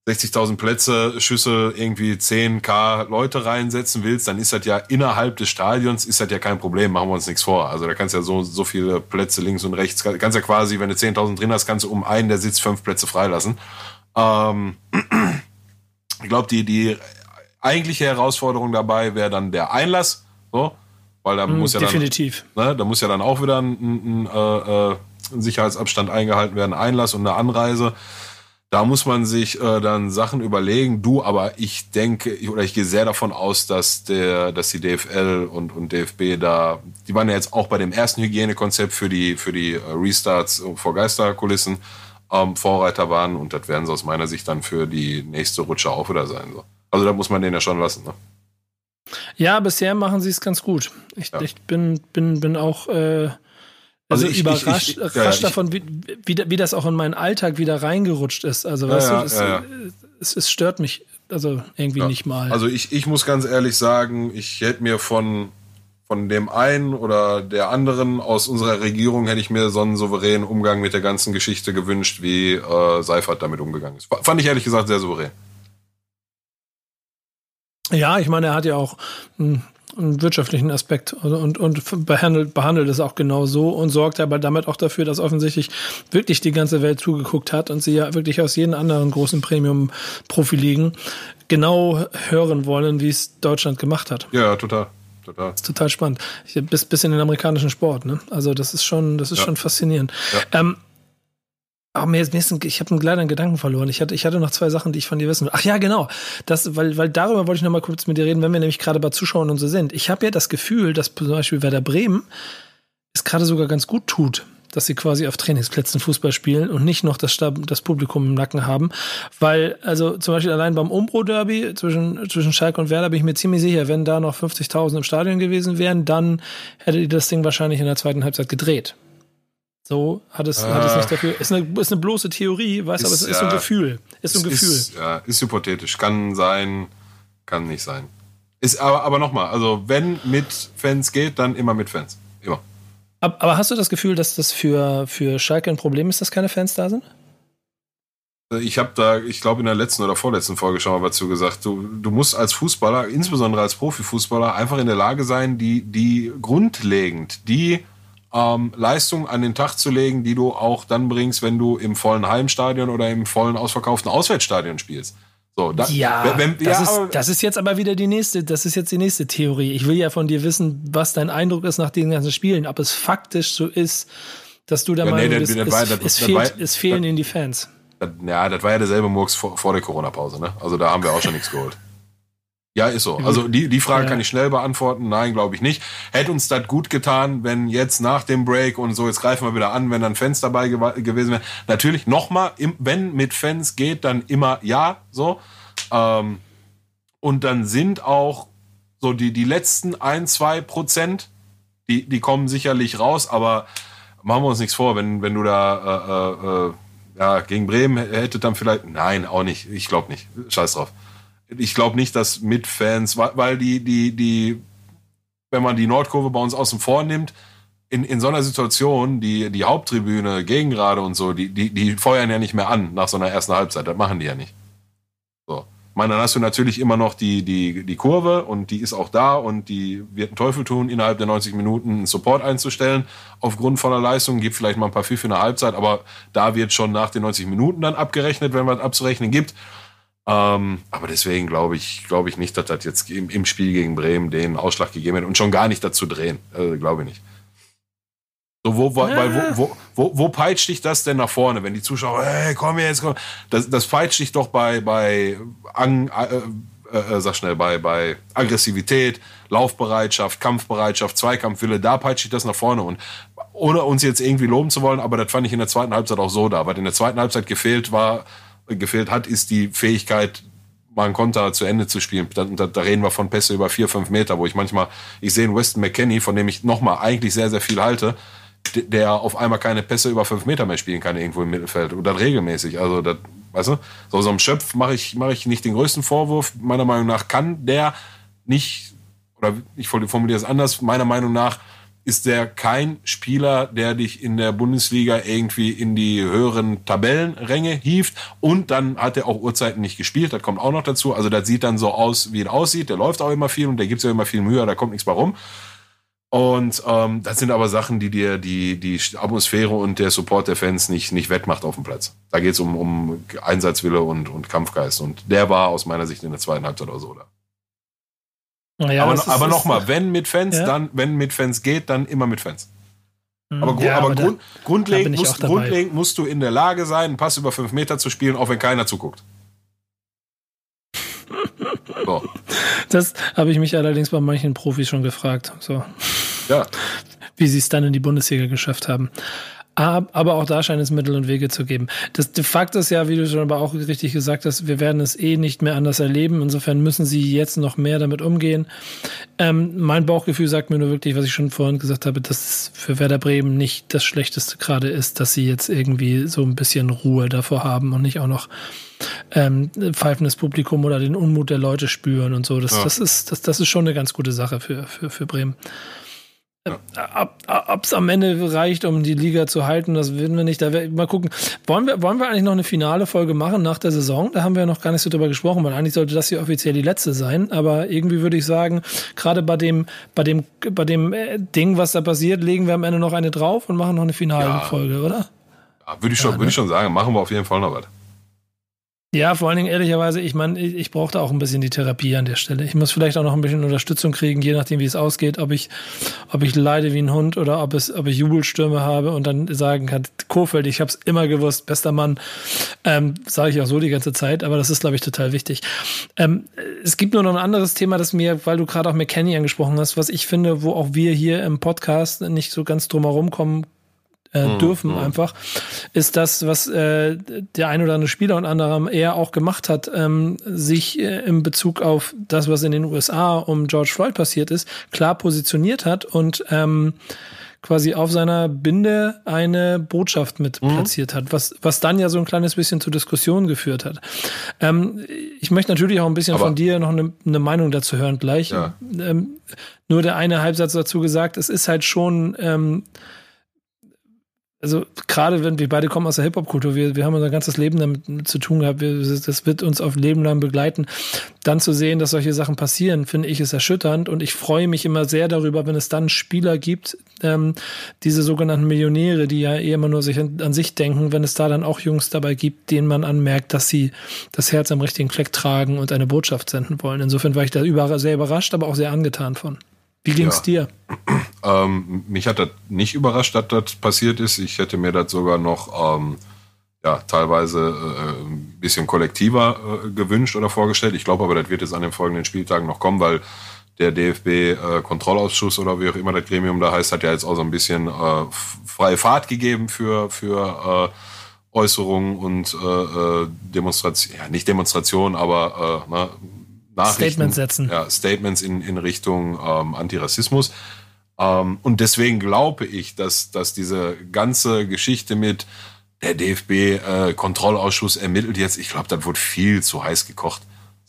60.000 Plätze, Schüssel irgendwie 10k Leute reinsetzen willst, dann ist das ja innerhalb des Stadions ist das ja kein Problem, machen wir uns nichts vor. Also da kannst du ja so, so viele Plätze links und rechts, kannst ja quasi, wenn du 10.000 drin hast, kannst du um einen, der sitzt, fünf Plätze freilassen. Ähm, (clears throat) ich glaube, die, die eigentliche Herausforderung dabei wäre dann der Einlass, so, weil da mm, muss ja definitiv. dann, ne, da muss ja dann auch wieder ein, ein, ein, äh, ein Sicherheitsabstand eingehalten werden, Einlass und eine Anreise. Da muss man sich äh, dann Sachen überlegen. Du, aber ich denke oder ich gehe sehr davon aus, dass der, dass die DFL und, und DFB da, die waren ja jetzt auch bei dem ersten Hygienekonzept für die für die äh, Restarts vor Geisterkulissen ähm, Vorreiter waren und das werden sie aus meiner Sicht dann für die nächste Rutsche auch wieder sein. So. Also da muss man den ja schon lassen. Ne? Ja, bisher machen sie es ganz gut. Ich, ja. ich bin, bin, bin auch äh, also, also ich, überrascht ich, ich, ja, davon, wie, wie, wie, das auch in meinen Alltag wieder reingerutscht ist. Also weißt ja, du, es, es, es, stört mich also irgendwie nicht mal. Also ich, ich muss ganz ehrlich sagen, ich hätte mir von von dem einen oder der anderen aus unserer Regierung hätte ich mir so einen souveränen Umgang mit der ganzen Geschichte gewünscht, wie äh, Seifert damit umgegangen ist. Fand ich ehrlich gesagt sehr souverän. Ja, ich meine, er hat ja auch einen, einen wirtschaftlichen Aspekt und, und behandelt, behandelt es auch genau so und sorgt aber damit auch dafür, dass offensichtlich wirklich die ganze Welt zugeguckt hat und sie ja wirklich aus jedem anderen großen Premium-Profiligen genau hören wollen, wie es Deutschland gemacht hat. Ja, total total. Das ist total spannend. Bis, bis in den amerikanischen Sport, ne? Also das ist schon, das ist ja. schon faszinierend. Ja. Ähm, aber mir ist, ich habe leider einen Gedanken verloren. Ich hatte, ich hatte noch zwei Sachen, die ich von dir wissen will. Ach ja, genau. Das, weil, weil darüber wollte ich noch mal kurz mit dir reden, wenn wir nämlich gerade bei Zuschauern und so sind. Ich habe ja das Gefühl, dass zum Beispiel Werder Bremen es gerade sogar ganz gut tut, dass sie quasi auf Trainingsplätzen Fußball spielen und nicht noch das, das Publikum im Nacken haben. Weil, also zum Beispiel allein beim Umbro-Derby zwischen, zwischen Schalke und Werder bin ich mir ziemlich sicher, wenn da noch 50.000 im Stadion gewesen wären, dann hättet ihr das Ding wahrscheinlich in der zweiten Halbzeit gedreht. So hat es, äh, hat es ah. nicht dafür. Ist eine, ist eine bloße Theorie, weißt du, aber es ist ja, ein Gefühl. Ist, ist ein Gefühl. Ist, ja, ist hypothetisch. Kann sein, kann nicht sein. Ist aber, aber nochmal, also wenn mit Fans geht, dann immer mit Fans. Aber hast du das Gefühl, dass das für, für Schalke ein Problem ist, dass keine Fans da sind? Ich habe da, ich glaube, in der letzten oder vorletzten Folge schon mal dazu gesagt, du, du musst als Fußballer, insbesondere als Profifußballer, einfach in der Lage sein, die, die grundlegend, die ähm, Leistung an den Tag zu legen, die du auch dann bringst, wenn du im vollen Heimstadion oder im vollen ausverkauften Auswärtsstadion spielst. So, da, ja, wenn, das, ja ist, das ist jetzt aber wieder die nächste, das ist jetzt die nächste Theorie. Ich will ja von dir wissen, was dein Eindruck ist nach den ganzen Spielen, ob es faktisch so ist, dass du der ja, Meinung nee, bist, es, das, es, fehlt, war, es fehlen ihnen die Fans. ja, das war ja derselbe Murks vor, vor der Corona-Pause, ne? Also da haben wir auch schon nichts geholt. Ja, ist so. Also die, die Frage ja. kann ich schnell beantworten. Nein, glaube ich nicht. Hätte uns das gut getan, wenn jetzt nach dem Break und so, jetzt greifen wir wieder an, wenn dann Fans dabei gew gewesen wären. Natürlich nochmal, wenn mit Fans geht, dann immer ja, so. Ähm, und dann sind auch so die, die letzten ein, zwei Prozent, die, die kommen sicherlich raus, aber machen wir uns nichts vor, wenn, wenn du da äh, äh, äh ja, gegen Bremen hättet dann vielleicht. Nein, auch nicht. Ich glaube nicht. Scheiß drauf ich glaube nicht, dass mit Fans, weil die, die, die, wenn man die Nordkurve bei uns außen vor nimmt, in, in so einer Situation, die, die Haupttribüne, Gegengrade und so, die, die, die feuern ja nicht mehr an nach so einer ersten Halbzeit. Das machen die ja nicht. So. Ich meine, dann hast du natürlich immer noch die, die, die Kurve und die ist auch da und die wird einen Teufel tun, innerhalb der 90 Minuten einen Support einzustellen. Aufgrund voller Leistung gibt vielleicht mal ein paar Pfiff in der Halbzeit, aber da wird schon nach den 90 Minuten dann abgerechnet, wenn man abzurechnen gibt. Ähm, aber deswegen glaube ich, glaube ich nicht, dass das jetzt im, im, Spiel gegen Bremen den Ausschlag gegeben hat und schon gar nicht dazu drehen. Also, glaube ich nicht. So, wo, wo, ja. wo, wo, wo, peitscht dich das denn nach vorne, wenn die Zuschauer, hey, komm jetzt, komm. Das, das peitscht dich doch bei, bei Ang, äh, äh, sag schnell, bei, bei Aggressivität, Laufbereitschaft, Kampfbereitschaft, Zweikampfwille, da peitscht dich das nach vorne. Und ohne uns jetzt irgendwie loben zu wollen, aber das fand ich in der zweiten Halbzeit auch so da. Was in der zweiten Halbzeit gefehlt war, gefehlt hat, ist die Fähigkeit, mal einen Konter zu Ende zu spielen. Da, da, da reden wir von Pässe über vier, fünf Meter, wo ich manchmal, ich sehe einen Weston McKenney, von dem ich nochmal eigentlich sehr, sehr viel halte, der auf einmal keine Pässe über fünf Meter mehr spielen kann irgendwo im Mittelfeld dann regelmäßig. Also das, weißt du, so, so einem Schöpf mache ich, mache ich nicht den größten Vorwurf. Meiner Meinung nach kann der nicht, oder ich formuliere es anders, meiner Meinung nach ist der kein Spieler, der dich in der Bundesliga irgendwie in die höheren Tabellenränge hieft. Und dann hat er auch Uhrzeiten nicht gespielt. Das kommt auch noch dazu. Also das sieht dann so aus, wie er aussieht. Der läuft auch immer viel und der gibt ja immer viel Mühe. Da kommt nichts mehr rum. Und ähm, das sind aber Sachen, die dir die, die Atmosphäre und der Support der Fans nicht, nicht wettmacht auf dem Platz. Da geht es um, um Einsatzwille und, und Kampfgeist. Und der war aus meiner Sicht in der zweiten Halbzeit oder so da. Ja, aber aber nochmal, wenn mit Fans, ja. dann, wenn mit Fans geht, dann immer mit Fans. Hm, aber, ja, aber, aber Grund, da, grundlegend, musst, grundlegend musst du in der Lage sein, einen Pass über fünf Meter zu spielen, auch wenn keiner zuguckt. (laughs) So. Das habe ich mich allerdings bei manchen Profis schon gefragt. So. Ja. Wie sie es dann in die Bundesliga geschafft haben. Aber auch da scheint es Mittel und Wege zu geben. Das de Fakt ist ja, wie du schon aber auch richtig gesagt hast, wir werden es eh nicht mehr anders erleben. Insofern müssen sie jetzt noch mehr damit umgehen. Ähm, mein Bauchgefühl sagt mir nur wirklich, was ich schon vorhin gesagt habe, dass es für Werder Bremen nicht das Schlechteste gerade ist, dass sie jetzt irgendwie so ein bisschen Ruhe davor haben und nicht auch noch ähm, pfeifendes Publikum oder den Unmut der Leute spüren und so. Das, ja. das, ist, das, das ist schon eine ganz gute Sache für, für, für Bremen. Ob es am Ende reicht, um die Liga zu halten, das werden wir nicht. Da wir, mal gucken. Wollen wir, wollen wir eigentlich noch eine finale Folge machen nach der Saison? Da haben wir noch gar nicht so drüber gesprochen, weil eigentlich sollte das hier offiziell die letzte sein. Aber irgendwie würde ich sagen, gerade bei dem, bei dem, bei dem äh, Ding, was da passiert, legen wir am Ende noch eine drauf und machen noch eine finale ja. Folge, oder? Ja, würde ich schon, ja, ne? würde ich schon sagen. Machen wir auf jeden Fall noch was. Ja, vor allen Dingen ehrlicherweise, ich meine, ich, ich brauchte auch ein bisschen die Therapie an der Stelle. Ich muss vielleicht auch noch ein bisschen Unterstützung kriegen, je nachdem, wie es ausgeht, ob ich, ob ich leide wie ein Hund oder ob es, ob ich Jubelstürme habe und dann sagen kann, Kofeld, ich habe es immer gewusst, bester Mann, ähm, sage ich auch so die ganze Zeit, aber das ist, glaube ich, total wichtig. Ähm, es gibt nur noch ein anderes Thema, das mir, weil du gerade auch McKenny angesprochen hast, was ich finde, wo auch wir hier im Podcast nicht so ganz drumherum kommen äh, hm, dürfen mhm. einfach, ist das, was äh, der ein oder andere Spieler und anderem eher auch gemacht hat, ähm, sich äh, in Bezug auf das, was in den USA um George Floyd passiert ist, klar positioniert hat und ähm, quasi auf seiner Binde eine Botschaft mit mhm. platziert hat, was, was dann ja so ein kleines bisschen zur Diskussion geführt hat. Ähm, ich möchte natürlich auch ein bisschen Aber von dir noch eine, eine, Meinung dazu hören gleich. Ja. Ähm, nur der eine Halbsatz dazu gesagt, es ist halt schon ähm, also gerade wenn wir beide kommen aus der Hip-Hop-Kultur, wir, wir haben unser ganzes Leben damit zu tun gehabt, wir, das wird uns auf Leben lang begleiten. Dann zu sehen, dass solche Sachen passieren, finde ich, ist erschütternd und ich freue mich immer sehr darüber, wenn es dann Spieler gibt, ähm, diese sogenannten Millionäre, die ja eh immer nur sich an, an, sich denken, wenn es da dann auch Jungs dabei gibt, denen man anmerkt, dass sie das Herz am richtigen Fleck tragen und eine Botschaft senden wollen. Insofern war ich da über, sehr überrascht, aber auch sehr angetan von. Wie ging's ja. dir? Ähm, mich hat das nicht überrascht, dass das passiert ist. Ich hätte mir das sogar noch ähm, ja, teilweise äh, ein bisschen kollektiver äh, gewünscht oder vorgestellt. Ich glaube aber, das wird jetzt an den folgenden Spieltagen noch kommen, weil der DFB-Kontrollausschuss äh, oder wie auch immer das Gremium da heißt, hat ja jetzt auch so ein bisschen äh, freie Fahrt gegeben für, für äh, Äußerungen und äh, Demonstrationen, ja, nicht Demonstrationen, aber ne, Nachrichten, Statements setzen. Ja, Statements in, in Richtung ähm, Antirassismus. Ähm, und deswegen glaube ich, dass, dass diese ganze Geschichte mit der DFB-Kontrollausschuss äh, ermittelt jetzt, ich glaube, das wurde viel zu heiß gekocht.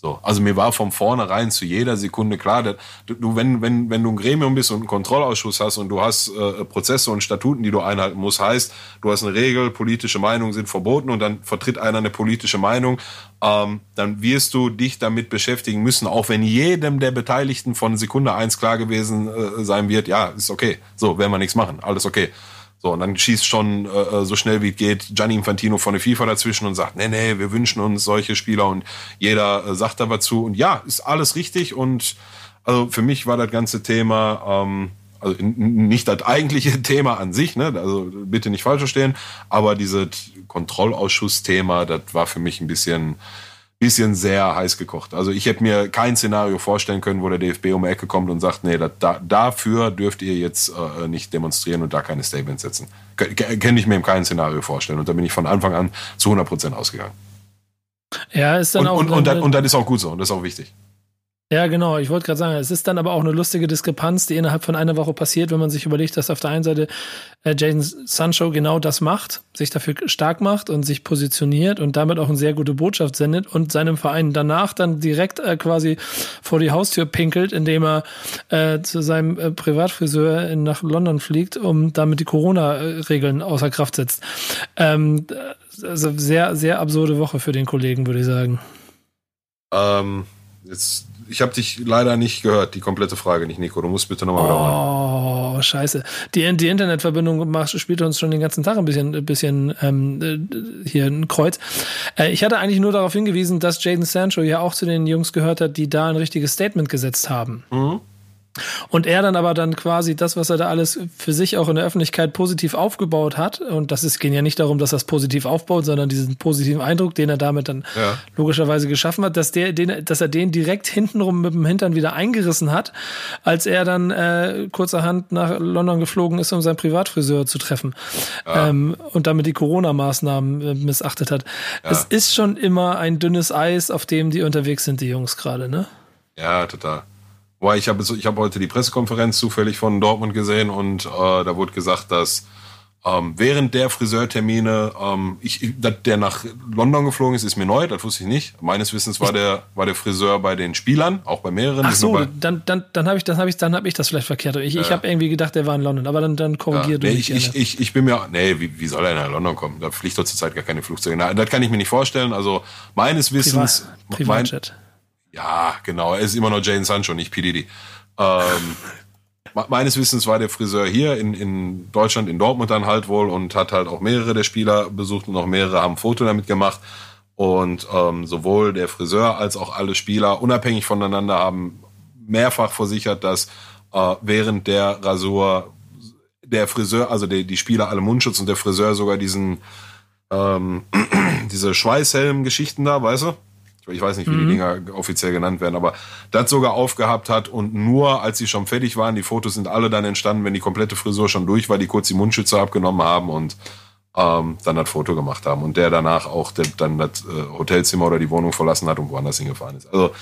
So, also mir war von vornherein zu jeder Sekunde klar, dass du, wenn, wenn, wenn du ein Gremium bist und einen Kontrollausschuss hast und du hast äh, Prozesse und Statuten, die du einhalten musst, heißt, du hast eine Regel, politische Meinungen sind verboten und dann vertritt einer eine politische Meinung, ähm, dann wirst du dich damit beschäftigen müssen, auch wenn jedem der Beteiligten von Sekunde eins klar gewesen äh, sein wird, ja, ist okay, so, werden wir nichts machen, alles okay. So, und dann schießt schon äh, so schnell wie geht Gianni Infantino von der FIFA dazwischen und sagt, nee, nee, wir wünschen uns solche Spieler und jeder äh, sagt da was zu. Und ja, ist alles richtig und also für mich war das ganze Thema, ähm, also nicht das eigentliche (laughs) Thema an sich, ne? also bitte nicht falsch verstehen, aber dieses Kontrollausschuss-Thema, das war für mich ein bisschen bisschen sehr heiß gekocht. Also ich hätte mir kein Szenario vorstellen können, wo der DFB um die Ecke kommt und sagt, nee, da, dafür dürft ihr jetzt äh, nicht demonstrieren und da keine Statements setzen. Kenne ich mir kein Szenario vorstellen. Und da bin ich von Anfang an zu 100 Prozent ausgegangen. Ja, ist dann und, auch. Und, und, dann, und dann ist auch gut so und das ist auch wichtig. Ja, genau. Ich wollte gerade sagen, es ist dann aber auch eine lustige Diskrepanz, die innerhalb von einer Woche passiert, wenn man sich überlegt, dass auf der einen Seite äh, Jaden Sancho genau das macht, sich dafür stark macht und sich positioniert und damit auch eine sehr gute Botschaft sendet und seinem Verein danach dann direkt äh, quasi vor die Haustür pinkelt, indem er äh, zu seinem äh, Privatfriseur in, nach London fliegt, um damit die Corona-Regeln außer Kraft setzt. Ähm, also sehr, sehr absurde Woche für den Kollegen, würde ich sagen. Ähm, jetzt ich habe dich leider nicht gehört, die komplette Frage nicht, Nico. Du musst bitte nochmal wiederholen. Oh, scheiße. Die, die Internetverbindung macht, spielt uns schon den ganzen Tag ein bisschen, ein bisschen ähm, äh, hier ein Kreuz. Äh, ich hatte eigentlich nur darauf hingewiesen, dass Jaden Sancho ja auch zu den Jungs gehört hat, die da ein richtiges Statement gesetzt haben. Mhm. Und er dann aber dann quasi das, was er da alles für sich auch in der Öffentlichkeit positiv aufgebaut hat, und das ist, ging ja nicht darum, dass er es positiv aufbaut, sondern diesen positiven Eindruck, den er damit dann ja. logischerweise geschaffen hat, dass der, den, dass er den direkt hintenrum mit dem Hintern wieder eingerissen hat, als er dann äh, kurzerhand nach London geflogen ist, um seinen Privatfriseur zu treffen. Ja. Ähm, und damit die Corona-Maßnahmen äh, missachtet hat. Ja. Es ist schon immer ein dünnes Eis, auf dem die unterwegs sind, die Jungs gerade, ne? Ja, total. Weil ich habe ich hab heute die Pressekonferenz zufällig von Dortmund gesehen und äh, da wurde gesagt, dass ähm, während der Friseurtermine, ähm, ich, der nach London geflogen ist, ist mir neu, das wusste ich nicht. Meines Wissens war der, war der Friseur bei den Spielern, auch bei mehreren. Ach so, dann, dann, dann habe ich, dann hab ich, dann hab ich das vielleicht verkehrt. Ich, ja. ich habe irgendwie gedacht, der war in London, aber dann, dann korrigiert ja, nee, ich, ich, ich, ich bin mir, nee, wie, wie soll er nach London kommen? Da fliegt doch zurzeit gar keine Flugzeuge. Na, das kann ich mir nicht vorstellen. Also meines Wissens. Privat, Privatjet. Mein, ja, genau. Er ist immer noch Jane Sancho, nicht P. Diddy. Ähm, meines Wissens war der Friseur hier in, in Deutschland, in Dortmund dann halt wohl und hat halt auch mehrere der Spieler besucht und noch mehrere haben ein Foto damit gemacht. Und ähm, sowohl der Friseur als auch alle Spieler unabhängig voneinander haben mehrfach versichert, dass äh, während der Rasur der Friseur, also die, die Spieler alle Mundschutz und der Friseur sogar diesen ähm, (clears throat) diese Schweißhelm-Geschichten da, weißt du? Ich weiß nicht, wie mhm. die Dinger offiziell genannt werden, aber das sogar aufgehabt hat und nur als sie schon fertig waren, die Fotos sind alle dann entstanden, wenn die komplette Frisur schon durch war, die kurz die Mundschütze abgenommen haben und ähm, dann das Foto gemacht haben und der danach auch der, dann das äh, Hotelzimmer oder die Wohnung verlassen hat und woanders hingefahren ist. Also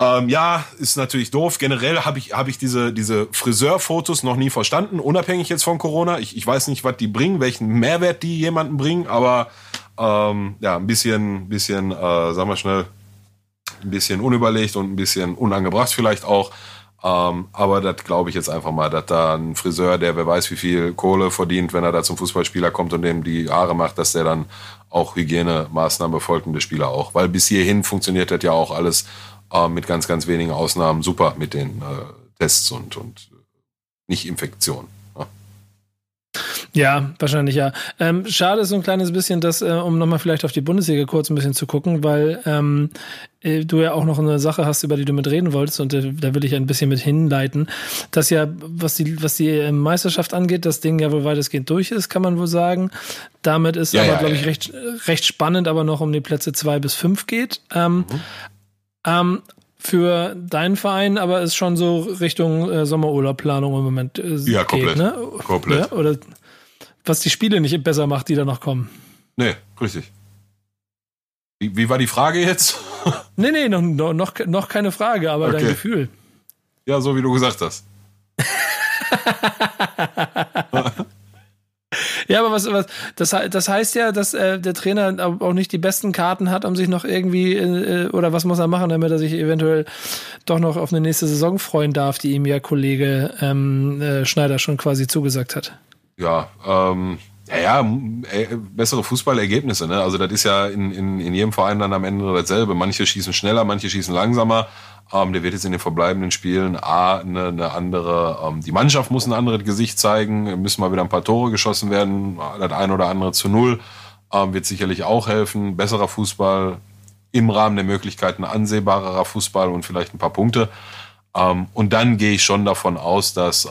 ähm, ja, ist natürlich doof. Generell habe ich, hab ich diese, diese Friseurfotos noch nie verstanden, unabhängig jetzt von Corona. Ich, ich weiß nicht, was die bringen, welchen Mehrwert die jemanden bringen, aber ähm, ja, ein bisschen, bisschen, äh, sagen wir schnell, ein bisschen unüberlegt und ein bisschen unangebracht vielleicht auch. Ähm, aber das glaube ich jetzt einfach mal, dass da ein Friseur, der wer weiß wie viel Kohle verdient, wenn er da zum Fußballspieler kommt und dem die Haare macht, dass der dann auch Hygienemaßnahmen befolgt und der Spieler auch. Weil bis hierhin funktioniert das ja auch alles äh, mit ganz, ganz wenigen Ausnahmen super mit den äh, Tests und, und nicht Infektionen. Ja, wahrscheinlich ja. Ähm, schade ist so ein kleines bisschen, dass, äh, um nochmal vielleicht auf die Bundesliga kurz ein bisschen zu gucken, weil ähm, äh, du ja auch noch eine Sache hast, über die du mit reden wolltest und äh, da will ich ein bisschen mit hinleiten, dass ja, was die, was die äh, Meisterschaft angeht, das Ding ja wohl weitestgehend durch ist, kann man wohl sagen. Damit ist ja, aber, ja, glaube ich, recht, recht spannend, aber noch um die Plätze zwei bis fünf geht. Ähm, mhm. Ähm, für deinen Verein, aber ist schon so Richtung äh, Sommerurlaubplanung im Moment. Äh, ja, komplett. Geht, ne? komplett. Ja, oder was die Spiele nicht besser macht, die da noch kommen. Nee, richtig. Wie, wie war die Frage jetzt? (laughs) nee, nee, noch, noch, noch keine Frage, aber okay. dein Gefühl. Ja, so wie du gesagt hast. (laughs) Ja, aber was, was das, das heißt ja, dass äh, der Trainer auch nicht die besten Karten hat, um sich noch irgendwie, äh, oder was muss er machen, damit er sich eventuell doch noch auf eine nächste Saison freuen darf, die ihm ja Kollege ähm, äh, Schneider schon quasi zugesagt hat. Ja, ähm, ja, ja, äh, bessere Fußballergebnisse. Ne? Also das ist ja in, in, in jedem Verein dann am Ende dasselbe. Manche schießen schneller, manche schießen langsamer. Ähm, der wird jetzt in den verbleibenden Spielen A, eine, eine andere, ähm, die Mannschaft muss ein anderes Gesicht zeigen, müssen mal wieder ein paar Tore geschossen werden, das ein oder andere zu null, ähm, wird sicherlich auch helfen. Besserer Fußball im Rahmen der Möglichkeiten, ansehbarerer Fußball und vielleicht ein paar Punkte. Ähm, und dann gehe ich schon davon aus, dass äh,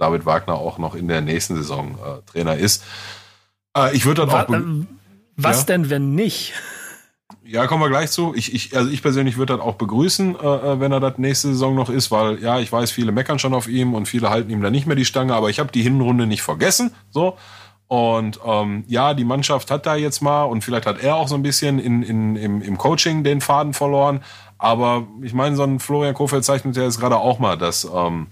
David Wagner auch noch in der nächsten Saison äh, Trainer ist. Äh, ich würde dann auch. Was, was ja? denn, wenn nicht? Ja, kommen wir gleich zu. Ich, ich, also ich persönlich würde das auch begrüßen, äh, äh, wenn er das nächste Saison noch ist, weil ja, ich weiß, viele meckern schon auf ihm und viele halten ihm da nicht mehr die Stange, aber ich habe die Hinrunde nicht vergessen. So. Und ähm, ja, die Mannschaft hat da jetzt mal und vielleicht hat er auch so ein bisschen in, in, im, im Coaching den Faden verloren. Aber ich meine, so ein Florian Kofeld zeichnet ja jetzt gerade auch mal, dass, ähm,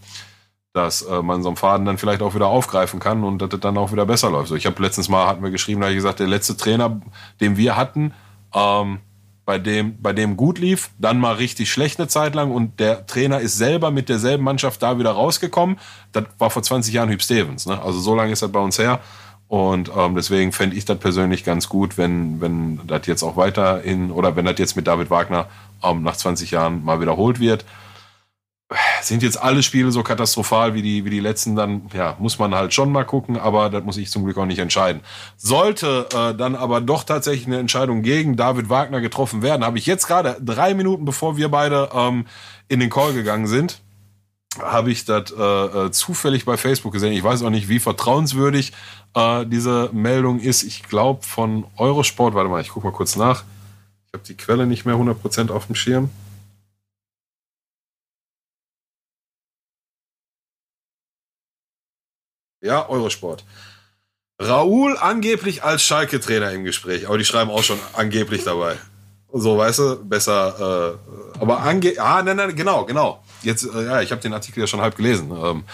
dass äh, man so einen Faden dann vielleicht auch wieder aufgreifen kann und dass das dann auch wieder besser läuft. So, ich habe letztens mal, hatten wir geschrieben, da habe ich gesagt, der letzte Trainer, den wir hatten, ähm, bei dem, bei dem gut lief, dann mal richtig schlecht eine Zeit lang und der Trainer ist selber mit derselben Mannschaft da wieder rausgekommen. Das war vor 20 Jahren Hüb Stevens. Ne? Also so lange ist das bei uns her. Und ähm, deswegen fände ich das persönlich ganz gut, wenn, wenn das jetzt auch weiterhin oder wenn das jetzt mit David Wagner ähm, nach 20 Jahren mal wiederholt wird. Sind jetzt alle Spiele so katastrophal wie die, wie die letzten, dann ja, muss man halt schon mal gucken, aber das muss ich zum Glück auch nicht entscheiden. Sollte äh, dann aber doch tatsächlich eine Entscheidung gegen David Wagner getroffen werden, habe ich jetzt gerade drei Minuten bevor wir beide ähm, in den Call gegangen sind, habe ich das äh, äh, zufällig bei Facebook gesehen. Ich weiß auch nicht, wie vertrauenswürdig äh, diese Meldung ist. Ich glaube von Eurosport. Warte mal, ich gucke mal kurz nach. Ich habe die Quelle nicht mehr 100% auf dem Schirm. Ja, Eurosport. Raoul angeblich als Schalke-Trainer im Gespräch, aber die schreiben auch schon angeblich dabei. So, weißt du, besser, äh, aber ange, ah, nein, nein, genau, genau. Jetzt, äh, ja, ich habe den Artikel ja schon halb gelesen. Ähm,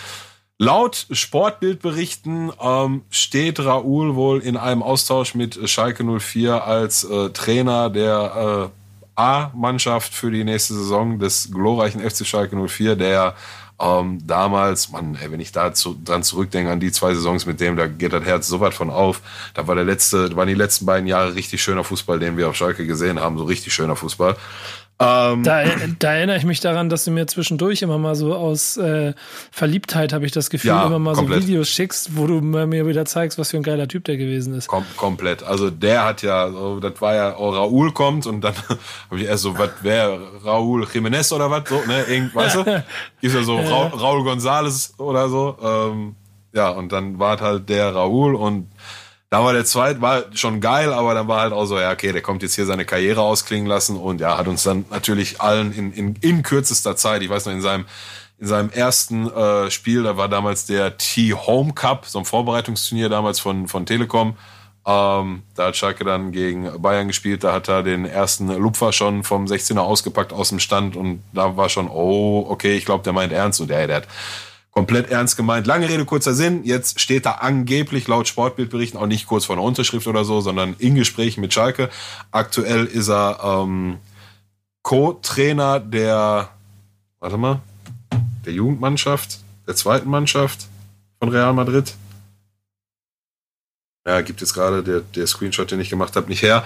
laut Sportbildberichten ähm, steht Raoul wohl in einem Austausch mit Schalke 04 als äh, Trainer der äh, A-Mannschaft für die nächste Saison des glorreichen FC Schalke 04, der ähm, damals, man, ey, wenn ich da zu, dran zurückdenke an die zwei Saisons mit dem, da geht das Herz so weit von auf. Da war der letzte, waren die letzten beiden Jahre richtig schöner Fußball, den wir auf Schalke gesehen haben, so richtig schöner Fußball. Ähm, da, da, erinnere ich mich daran, dass du mir zwischendurch immer mal so aus äh, Verliebtheit, habe ich das Gefühl, ja, immer mal komplett. so Videos schickst, wo du mir wieder zeigst, was für ein geiler Typ der gewesen ist. Kom komplett. Also der hat ja, das war ja, oh, Raúl kommt und dann (laughs) habe ich erst so, was wer Raúl Jiménez oder was, so, ne, irgend, weißt du? (laughs) Ist ja so Ra Raúl González oder so. Ähm, ja, und dann war halt der Raúl und da war der zweite, war schon geil, aber dann war halt auch so, ja, okay, der kommt jetzt hier seine Karriere ausklingen lassen und ja, hat uns dann natürlich allen in, in, in kürzester Zeit, ich weiß noch, in seinem, in seinem ersten äh, Spiel, da war damals der T-Home Cup, so ein Vorbereitungsturnier damals von, von Telekom. Ähm, da hat Schalke dann gegen Bayern gespielt, da hat er den ersten Lupfer schon vom 16er ausgepackt aus dem Stand und da war schon, oh, okay, ich glaube, der meint ernst und der, der hat komplett ernst gemeint. Lange Rede, kurzer Sinn. Jetzt steht da angeblich laut Sportbildberichten auch nicht kurz vor einer Unterschrift oder so, sondern in Gesprächen mit Schalke. Aktuell ist er ähm, Co-Trainer der, warte mal, der Jugendmannschaft, der zweiten Mannschaft von Real Madrid. Ja, gibt jetzt gerade der, der Screenshot, den ich gemacht habe, nicht her.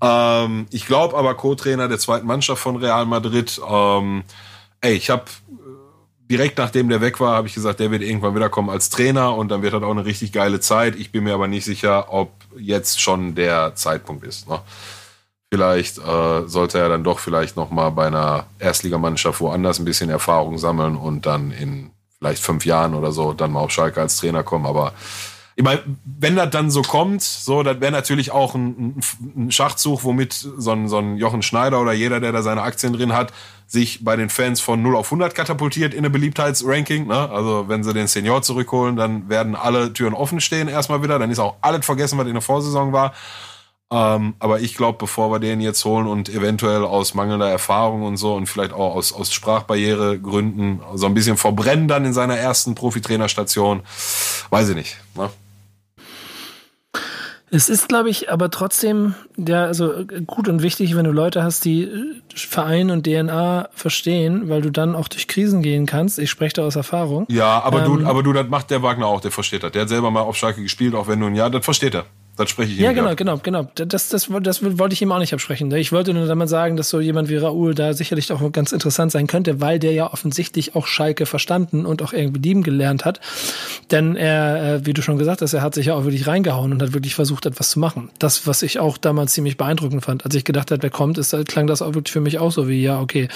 Ähm, ich glaube aber Co-Trainer der zweiten Mannschaft von Real Madrid. Ähm, ey, ich habe direkt nachdem der weg war, habe ich gesagt, der wird irgendwann wiederkommen als Trainer und dann wird das auch eine richtig geile Zeit. Ich bin mir aber nicht sicher, ob jetzt schon der Zeitpunkt ist. Ne? Vielleicht äh, sollte er dann doch vielleicht noch mal bei einer Erstligamannschaft woanders ein bisschen Erfahrung sammeln und dann in vielleicht fünf Jahren oder so dann mal auf Schalke als Trainer kommen. Aber ich meine, wenn das dann so kommt, so, das wäre natürlich auch ein, ein Schachzug, womit so ein, so ein Jochen Schneider oder jeder, der da seine Aktien drin hat, sich bei den Fans von 0 auf 100 katapultiert in eine Beliebtheitsranking. Ne? Also wenn sie den Senior zurückholen, dann werden alle Türen offen stehen erstmal wieder. Dann ist auch alles vergessen, was in der Vorsaison war. Ähm, aber ich glaube, bevor wir den jetzt holen und eventuell aus mangelnder Erfahrung und so und vielleicht auch aus, aus Sprachbarrieregründen so ein bisschen verbrennen dann in seiner ersten Profitrainerstation, weiß ich nicht. Ne? Es ist, glaube ich, aber trotzdem ja, also gut und wichtig, wenn du Leute hast, die äh, Verein und DNA verstehen, weil du dann auch durch Krisen gehen kannst. Ich spreche da aus Erfahrung. Ja, aber ähm, du, aber du, das macht der Wagner auch, der versteht das. Der hat selber mal auf Schalke gespielt, auch wenn du ein Jahr, das versteht er. Das spreche ich Ja, genau, genau, genau. Das, das, das wollte ich ihm auch nicht absprechen. Ich wollte nur damit sagen, dass so jemand wie Raoul da sicherlich auch ganz interessant sein könnte, weil der ja offensichtlich auch Schalke verstanden und auch irgendwie lieben gelernt hat. Denn er, äh, wie du schon gesagt hast, er hat sich ja auch wirklich reingehauen und hat wirklich versucht, etwas zu machen. Das, was ich auch damals ziemlich beeindruckend fand. Als ich gedacht habe, wer kommt, ist, klang das auch wirklich für mich auch so wie, ja, okay,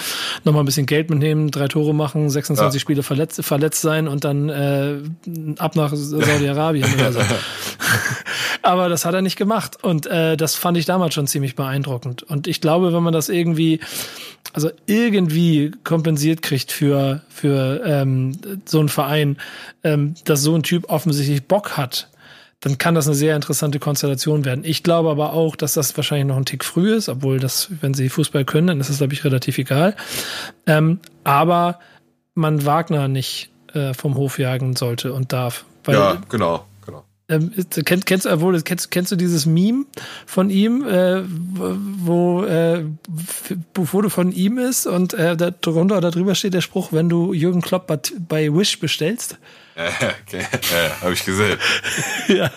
nochmal ein bisschen Geld mitnehmen, drei Tore machen, 26 ja. Spiele verletzt, verletzt sein und dann äh, ab nach Saudi-Arabien oder so. (laughs) Aber das hat er nicht gemacht. Und äh, das fand ich damals schon ziemlich beeindruckend. Und ich glaube, wenn man das irgendwie, also irgendwie kompensiert kriegt für, für ähm, so einen Verein, ähm, dass so ein Typ offensichtlich Bock hat, dann kann das eine sehr interessante Konstellation werden. Ich glaube aber auch, dass das wahrscheinlich noch ein Tick früh ist, obwohl das, wenn sie Fußball können, dann ist das, glaube ich, relativ egal. Ähm, aber man Wagner nicht äh, vom Hof jagen sollte und darf. Weil, ja, genau. Ähm, kennst, kennst, obwohl, kennst, kennst du dieses Meme von ihm, äh, wo äh, Foto von ihm ist und äh, darunter oder drüber steht der Spruch, wenn du Jürgen Klopp bei Wish bestellst? (laughs) Okay, ja, habe ich gesehen. (laughs) ja,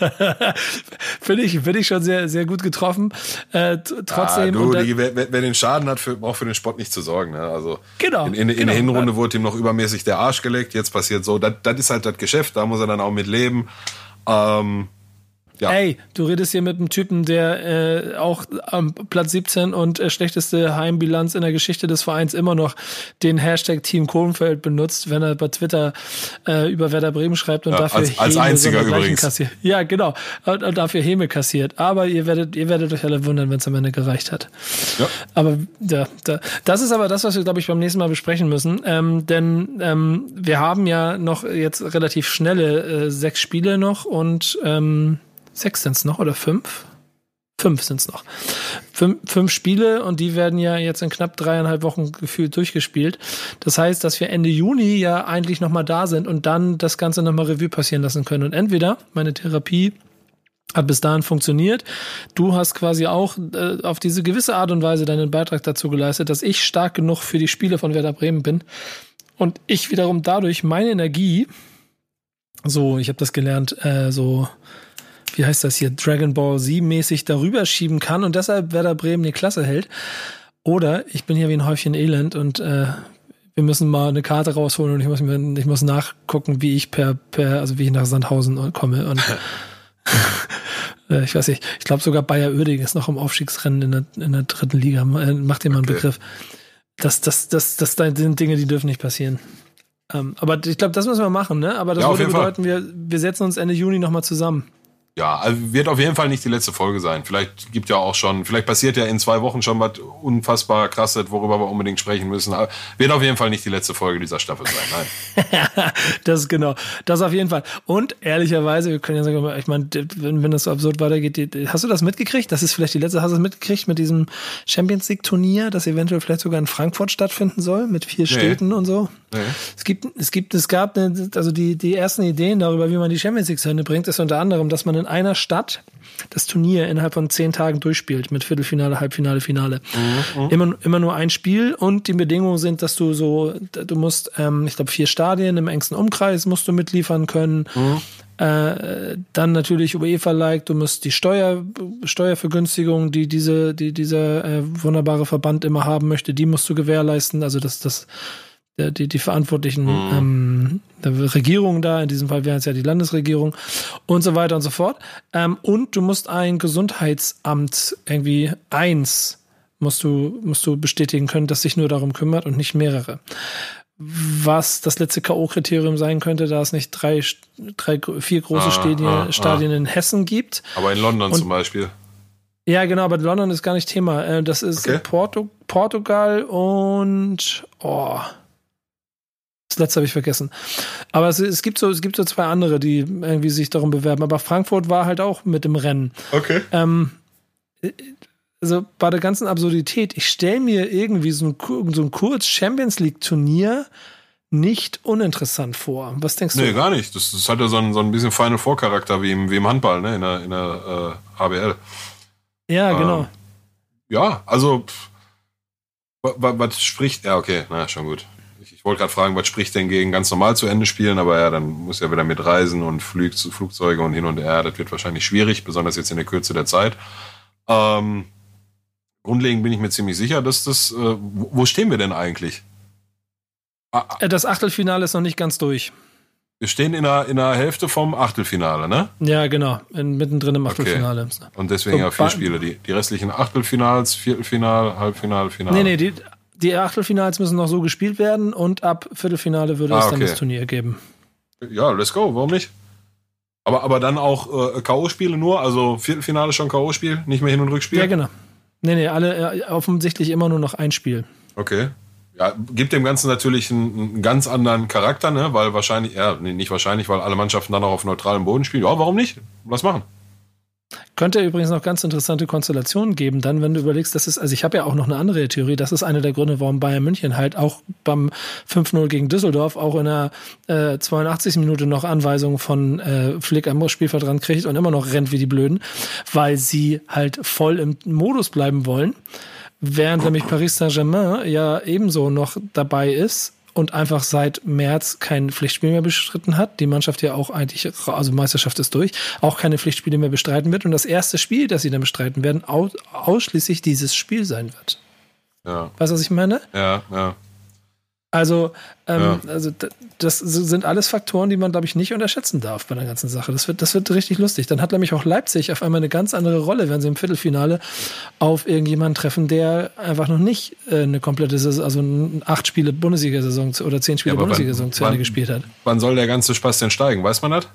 finde ich, find ich schon sehr, sehr gut getroffen. Äh, trotzdem. Ah, du, die, wer, wer, den Schaden hat, für, braucht für den Sport nicht zu sorgen. Ne? Also genau, in, in, in genau. der Hinrunde wurde ihm noch übermäßig der Arsch gelegt. Jetzt passiert so. Das, das ist halt das Geschäft. Da muss er dann auch mit leben. Ähm, ja. Ey, du redest hier mit einem Typen, der äh, auch am Platz 17 und äh, schlechteste Heimbilanz in der Geschichte des Vereins immer noch den Hashtag Team Kohlenfeld benutzt, wenn er bei Twitter äh, über Werder Bremen schreibt und ja, dafür als, als einziger übrigens. kassiert. Ja, genau. Und, und, dafür Häme kassiert. Aber ihr werdet, ihr werdet euch alle wundern, wenn es am Ende gereicht hat. Ja. Aber ja, da, das ist aber das, was wir, glaube ich, beim nächsten Mal besprechen müssen. Ähm, denn ähm, wir haben ja noch jetzt relativ schnelle äh, sechs Spiele noch und ähm, sechs sind es noch oder fünf? Fünf sind es noch. Fünf, fünf Spiele und die werden ja jetzt in knapp dreieinhalb Wochen gefühlt durchgespielt. Das heißt, dass wir Ende Juni ja eigentlich nochmal da sind und dann das Ganze nochmal Revue passieren lassen können. Und entweder meine Therapie hat bis dahin funktioniert. Du hast quasi auch äh, auf diese gewisse Art und Weise deinen Beitrag dazu geleistet, dass ich stark genug für die Spiele von Werder Bremen bin und ich wiederum dadurch meine Energie, so, ich habe das gelernt, äh, so wie heißt das hier, Dragon Ball Z-mäßig darüber schieben kann und deshalb Werder Bremen die Klasse hält. Oder ich bin hier wie ein Häufchen Elend und äh, wir müssen mal eine Karte rausholen und ich muss, mir, ich muss nachgucken, wie ich per, per, also wie ich nach Sandhausen komme und (laughs) äh, ich weiß nicht, ich glaube sogar Bayer Oerding ist noch im Aufstiegsrennen in der, in der dritten Liga. Äh, macht dir mal einen okay. Begriff. Das, das, das, das sind Dinge, die dürfen nicht passieren. Ähm, aber ich glaube, das müssen wir machen, ne? Aber das ja, würde bedeuten, wir, wir setzen uns Ende Juni nochmal zusammen. Ja, also wird auf jeden Fall nicht die letzte Folge sein. Vielleicht gibt ja auch schon, vielleicht passiert ja in zwei Wochen schon was unfassbar krasses, worüber wir unbedingt sprechen müssen. Aber wird auf jeden Fall nicht die letzte Folge dieser Staffel sein. Nein. (laughs) das ist genau. Das auf jeden Fall. Und ehrlicherweise, wir können ja sagen, ich meine, wenn, wenn das so absurd weitergeht, hast du das mitgekriegt? Das ist vielleicht die letzte, hast du das mitgekriegt mit diesem Champions League Turnier, das eventuell vielleicht sogar in Frankfurt stattfinden soll, mit vier nee. Städten und so? Nee. Es gibt, es gibt, es gab, eine, also die, die ersten Ideen darüber, wie man die Champions League zu bringt, ist unter anderem, dass man in einer Stadt das Turnier innerhalb von zehn Tagen durchspielt mit Viertelfinale, Halbfinale, Finale. Mhm. Immer, immer nur ein Spiel und die Bedingungen sind, dass du so, du musst, ähm, ich glaube, vier Stadien im engsten Umkreis musst du mitliefern können. Mhm. Äh, dann natürlich UEFA-like, du musst die Steuer, Steuervergünstigung, die diese, die dieser äh, wunderbare Verband immer haben möchte, die musst du gewährleisten. Also das, das die, die verantwortlichen mhm. ähm, Regierungen da, in diesem Fall wären es ja die Landesregierung und so weiter und so fort. Ähm, und du musst ein Gesundheitsamt irgendwie eins musst du, musst du bestätigen können, das sich nur darum kümmert und nicht mehrere. Was das letzte K.O.-Kriterium sein könnte, da es nicht drei, drei vier große ah, Stadien, ah, Stadien ah. in Hessen gibt. Aber in London und, zum Beispiel. Ja, genau, aber London ist gar nicht Thema. Äh, das ist okay. Porto, Portugal und oh, das letzte habe ich vergessen. Aber es, es, gibt so, es gibt so zwei andere, die irgendwie sich darum bewerben. Aber Frankfurt war halt auch mit dem Rennen. Okay. Ähm, also bei der ganzen Absurdität, ich stelle mir irgendwie so ein, so ein kurz Champions League Turnier nicht uninteressant vor. Was denkst du? Nee, gar nicht. Das, das hat ja so ein, so ein bisschen Final Four Charakter wie im, wie im Handball, ne? In der, in der äh, HBL. Ja, ähm, genau. Ja, also was spricht. Ja, okay, na schon gut wollte gerade fragen, was spricht denn gegen ganz normal zu Ende spielen, aber ja, dann muss ja wieder mit Reisen und Flug, Flugzeuge und hin und her. Das wird wahrscheinlich schwierig, besonders jetzt in der Kürze der Zeit. Ähm, grundlegend bin ich mir ziemlich sicher, dass das. Äh, wo stehen wir denn eigentlich? Ah, ah. das Achtelfinale ist noch nicht ganz durch. Wir stehen in der, in der Hälfte vom Achtelfinale, ne? Ja, genau. In, mittendrin im Achtelfinale. Okay. Und deswegen so, ja vier Spiele. Die, die restlichen Achtelfinals, Viertelfinal, Halbfinale, Finale. Nee, nee, die die Achtelfinals müssen noch so gespielt werden und ab Viertelfinale würde ah, es dann das Turnier geben. Ja, let's go, warum nicht? Aber, aber dann auch äh, K.O.-Spiele nur, also Viertelfinale schon K.O.-Spiel, nicht mehr Hin- und Rückspiel? Ja, genau. Nee, nee, alle äh, offensichtlich immer nur noch ein Spiel. Okay. Ja, gibt dem Ganzen natürlich einen, einen, ganz anderen Charakter, ne? weil wahrscheinlich, ja, nee, nicht wahrscheinlich, weil alle Mannschaften dann auch auf neutralem Boden spielen. Ja, warum nicht? Lass machen. Könnte übrigens noch ganz interessante Konstellationen geben, dann, wenn du überlegst, das ist, also ich habe ja auch noch eine andere Theorie, das ist einer der Gründe, warum Bayern München halt auch beim 5-0 gegen Düsseldorf auch in der äh, 82. Minute noch Anweisungen von äh, Flick am Spielfeld dran kriegt und immer noch rennt wie die Blöden, weil sie halt voll im Modus bleiben wollen. Während nämlich Paris Saint-Germain ja ebenso noch dabei ist, und einfach seit März kein Pflichtspiel mehr bestritten hat. Die Mannschaft ja auch eigentlich, also Meisterschaft ist durch, auch keine Pflichtspiele mehr bestreiten wird. Und das erste Spiel, das sie dann bestreiten werden, ausschließlich dieses Spiel sein wird. Ja. Weißt du, was ich meine? Ja, ja. Also, ähm, ja. also das sind alles Faktoren, die man, glaube ich, nicht unterschätzen darf bei der ganzen Sache. Das wird, das wird richtig lustig. Dann hat nämlich auch Leipzig auf einmal eine ganz andere Rolle, wenn sie im Viertelfinale auf irgendjemanden treffen, der einfach noch nicht äh, eine komplette Saison, also acht Spiele Bundesliga-Saison oder zehn Spiele ja, Bundesliga-Saison zu Ende gespielt hat. Wann soll der ganze Spaß denn steigen? Weiß man das?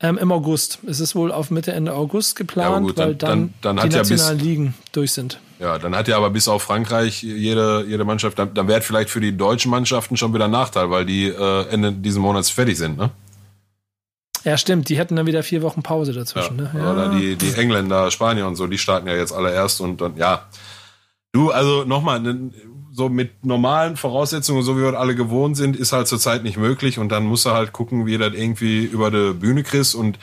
Ähm, Im August. Es ist wohl auf Mitte, Ende August geplant, ja, gut, dann, weil dann, dann, dann die nationalen ja Ligen durch sind. Ja, dann hat ja aber bis auf Frankreich jede, jede Mannschaft, dann, dann wäre vielleicht für die deutschen Mannschaften schon wieder ein Nachteil, weil die äh, Ende dieses Monats fertig sind, ne? Ja, stimmt. Die hätten dann wieder vier Wochen Pause dazwischen. Ja, ne? ja. Oder die, die Engländer, Spanier und so, die starten ja jetzt alle erst und dann, ja. Du, also nochmal, so mit normalen Voraussetzungen, so wie wir alle gewohnt sind, ist halt zurzeit nicht möglich. Und dann muss er halt gucken, wie er das irgendwie über die Bühne kriegst. Und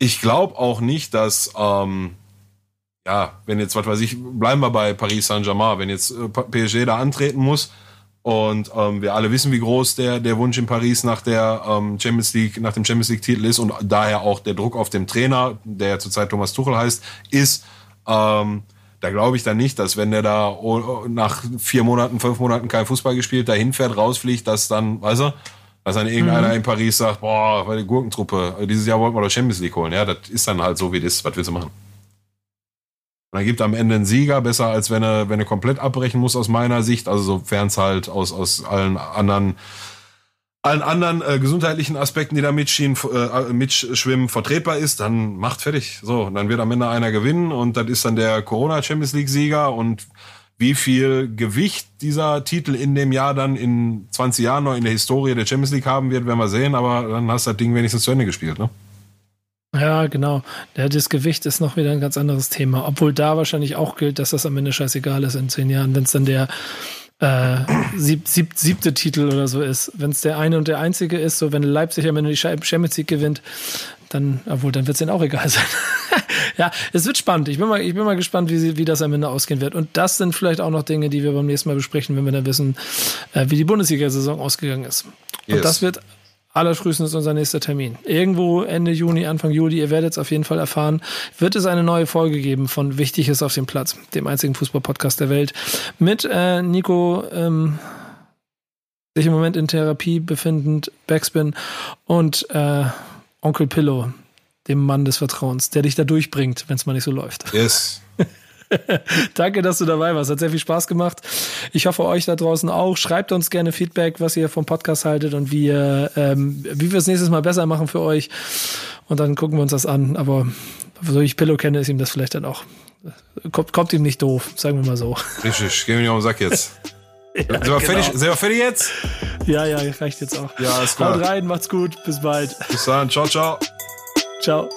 ich glaube auch nicht, dass, ähm, ja, wenn jetzt, was weiß ich, bleiben wir bei Paris Saint-Germain, wenn jetzt äh, PSG da antreten muss und ähm, wir alle wissen, wie groß der, der Wunsch in Paris nach der ähm, Champions League, nach dem Champions League Titel ist und daher auch der Druck auf dem Trainer, der zurzeit Thomas Tuchel heißt, ist, ähm, da glaube ich dann nicht, dass wenn der da nach vier Monaten, fünf Monaten kein Fußball gespielt, da hinfährt, rausfliegt, dass dann, weißt du, dass dann irgendeiner mhm. in Paris sagt, boah, weil die Gurkentruppe, dieses Jahr wollten wir doch Champions League holen. Ja, das ist dann halt so, wie das ist. Was willst du machen? Und dann gibt am Ende einen Sieger, besser als wenn er, wenn er komplett abbrechen muss aus meiner Sicht, also sofern es halt aus, aus allen anderen allen anderen äh, gesundheitlichen Aspekten, die da mitschwimmen, äh, mitschwimmen, vertretbar ist, dann macht fertig. So, und dann wird am Ende einer gewinnen und das ist dann der Corona Champions League Sieger und wie viel Gewicht dieser Titel in dem Jahr dann in 20 Jahren noch in der Historie der Champions League haben wird, werden wir sehen, aber dann hast du das Ding wenigstens zu Ende gespielt, ne? Ja, genau. Das Gewicht ist noch wieder ein ganz anderes Thema. Obwohl da wahrscheinlich auch gilt, dass das am Ende scheißegal ist in zehn Jahren, wenn es dann der äh, sieb, sieb, siebte Titel oder so ist. Wenn es der eine und der einzige ist, so wenn Leipzig am Ende die Champions League gewinnt, dann, obwohl, dann wird es ihnen auch egal (laughs) sein. ja, es wird spannend. Ich bin mal, ich bin mal gespannt, wie, sie, wie das am Ende ausgehen wird. Und das sind vielleicht auch noch Dinge, die wir beim nächsten Mal besprechen, wenn wir dann wissen, äh, wie die Bundesliga-Saison ausgegangen ist. Yes. Und das wird allerfrühestens unser nächster Termin. Irgendwo Ende Juni, Anfang Juli, ihr werdet es auf jeden Fall erfahren, wird es eine neue Folge geben von Wichtiges auf dem Platz, dem einzigen Fußball-Podcast der Welt, mit äh, Nico, ähm, sich im Moment in Therapie befindend, Backspin und äh, Onkel Pillow, dem Mann des Vertrauens, der dich da durchbringt, wenn es mal nicht so läuft. Yes. (laughs) Danke, dass du dabei warst. Hat sehr viel Spaß gemacht. Ich hoffe, euch da draußen auch. Schreibt uns gerne Feedback, was ihr vom Podcast haltet und wie, ähm, wie wir es nächstes Mal besser machen für euch. Und dann gucken wir uns das an. Aber so ich Pillow kenne, ist ihm das vielleicht dann auch. Kommt, kommt ihm nicht doof, sagen wir mal so. Richtig, geh mir nicht auf den Sack jetzt. (laughs) ja, sind, wir genau. fertig, sind wir fertig jetzt? Ja, ja, reicht jetzt auch. Ja, ist klar. Haut rein, macht's gut, bis bald. Bis dann, ciao, ciao. Ciao.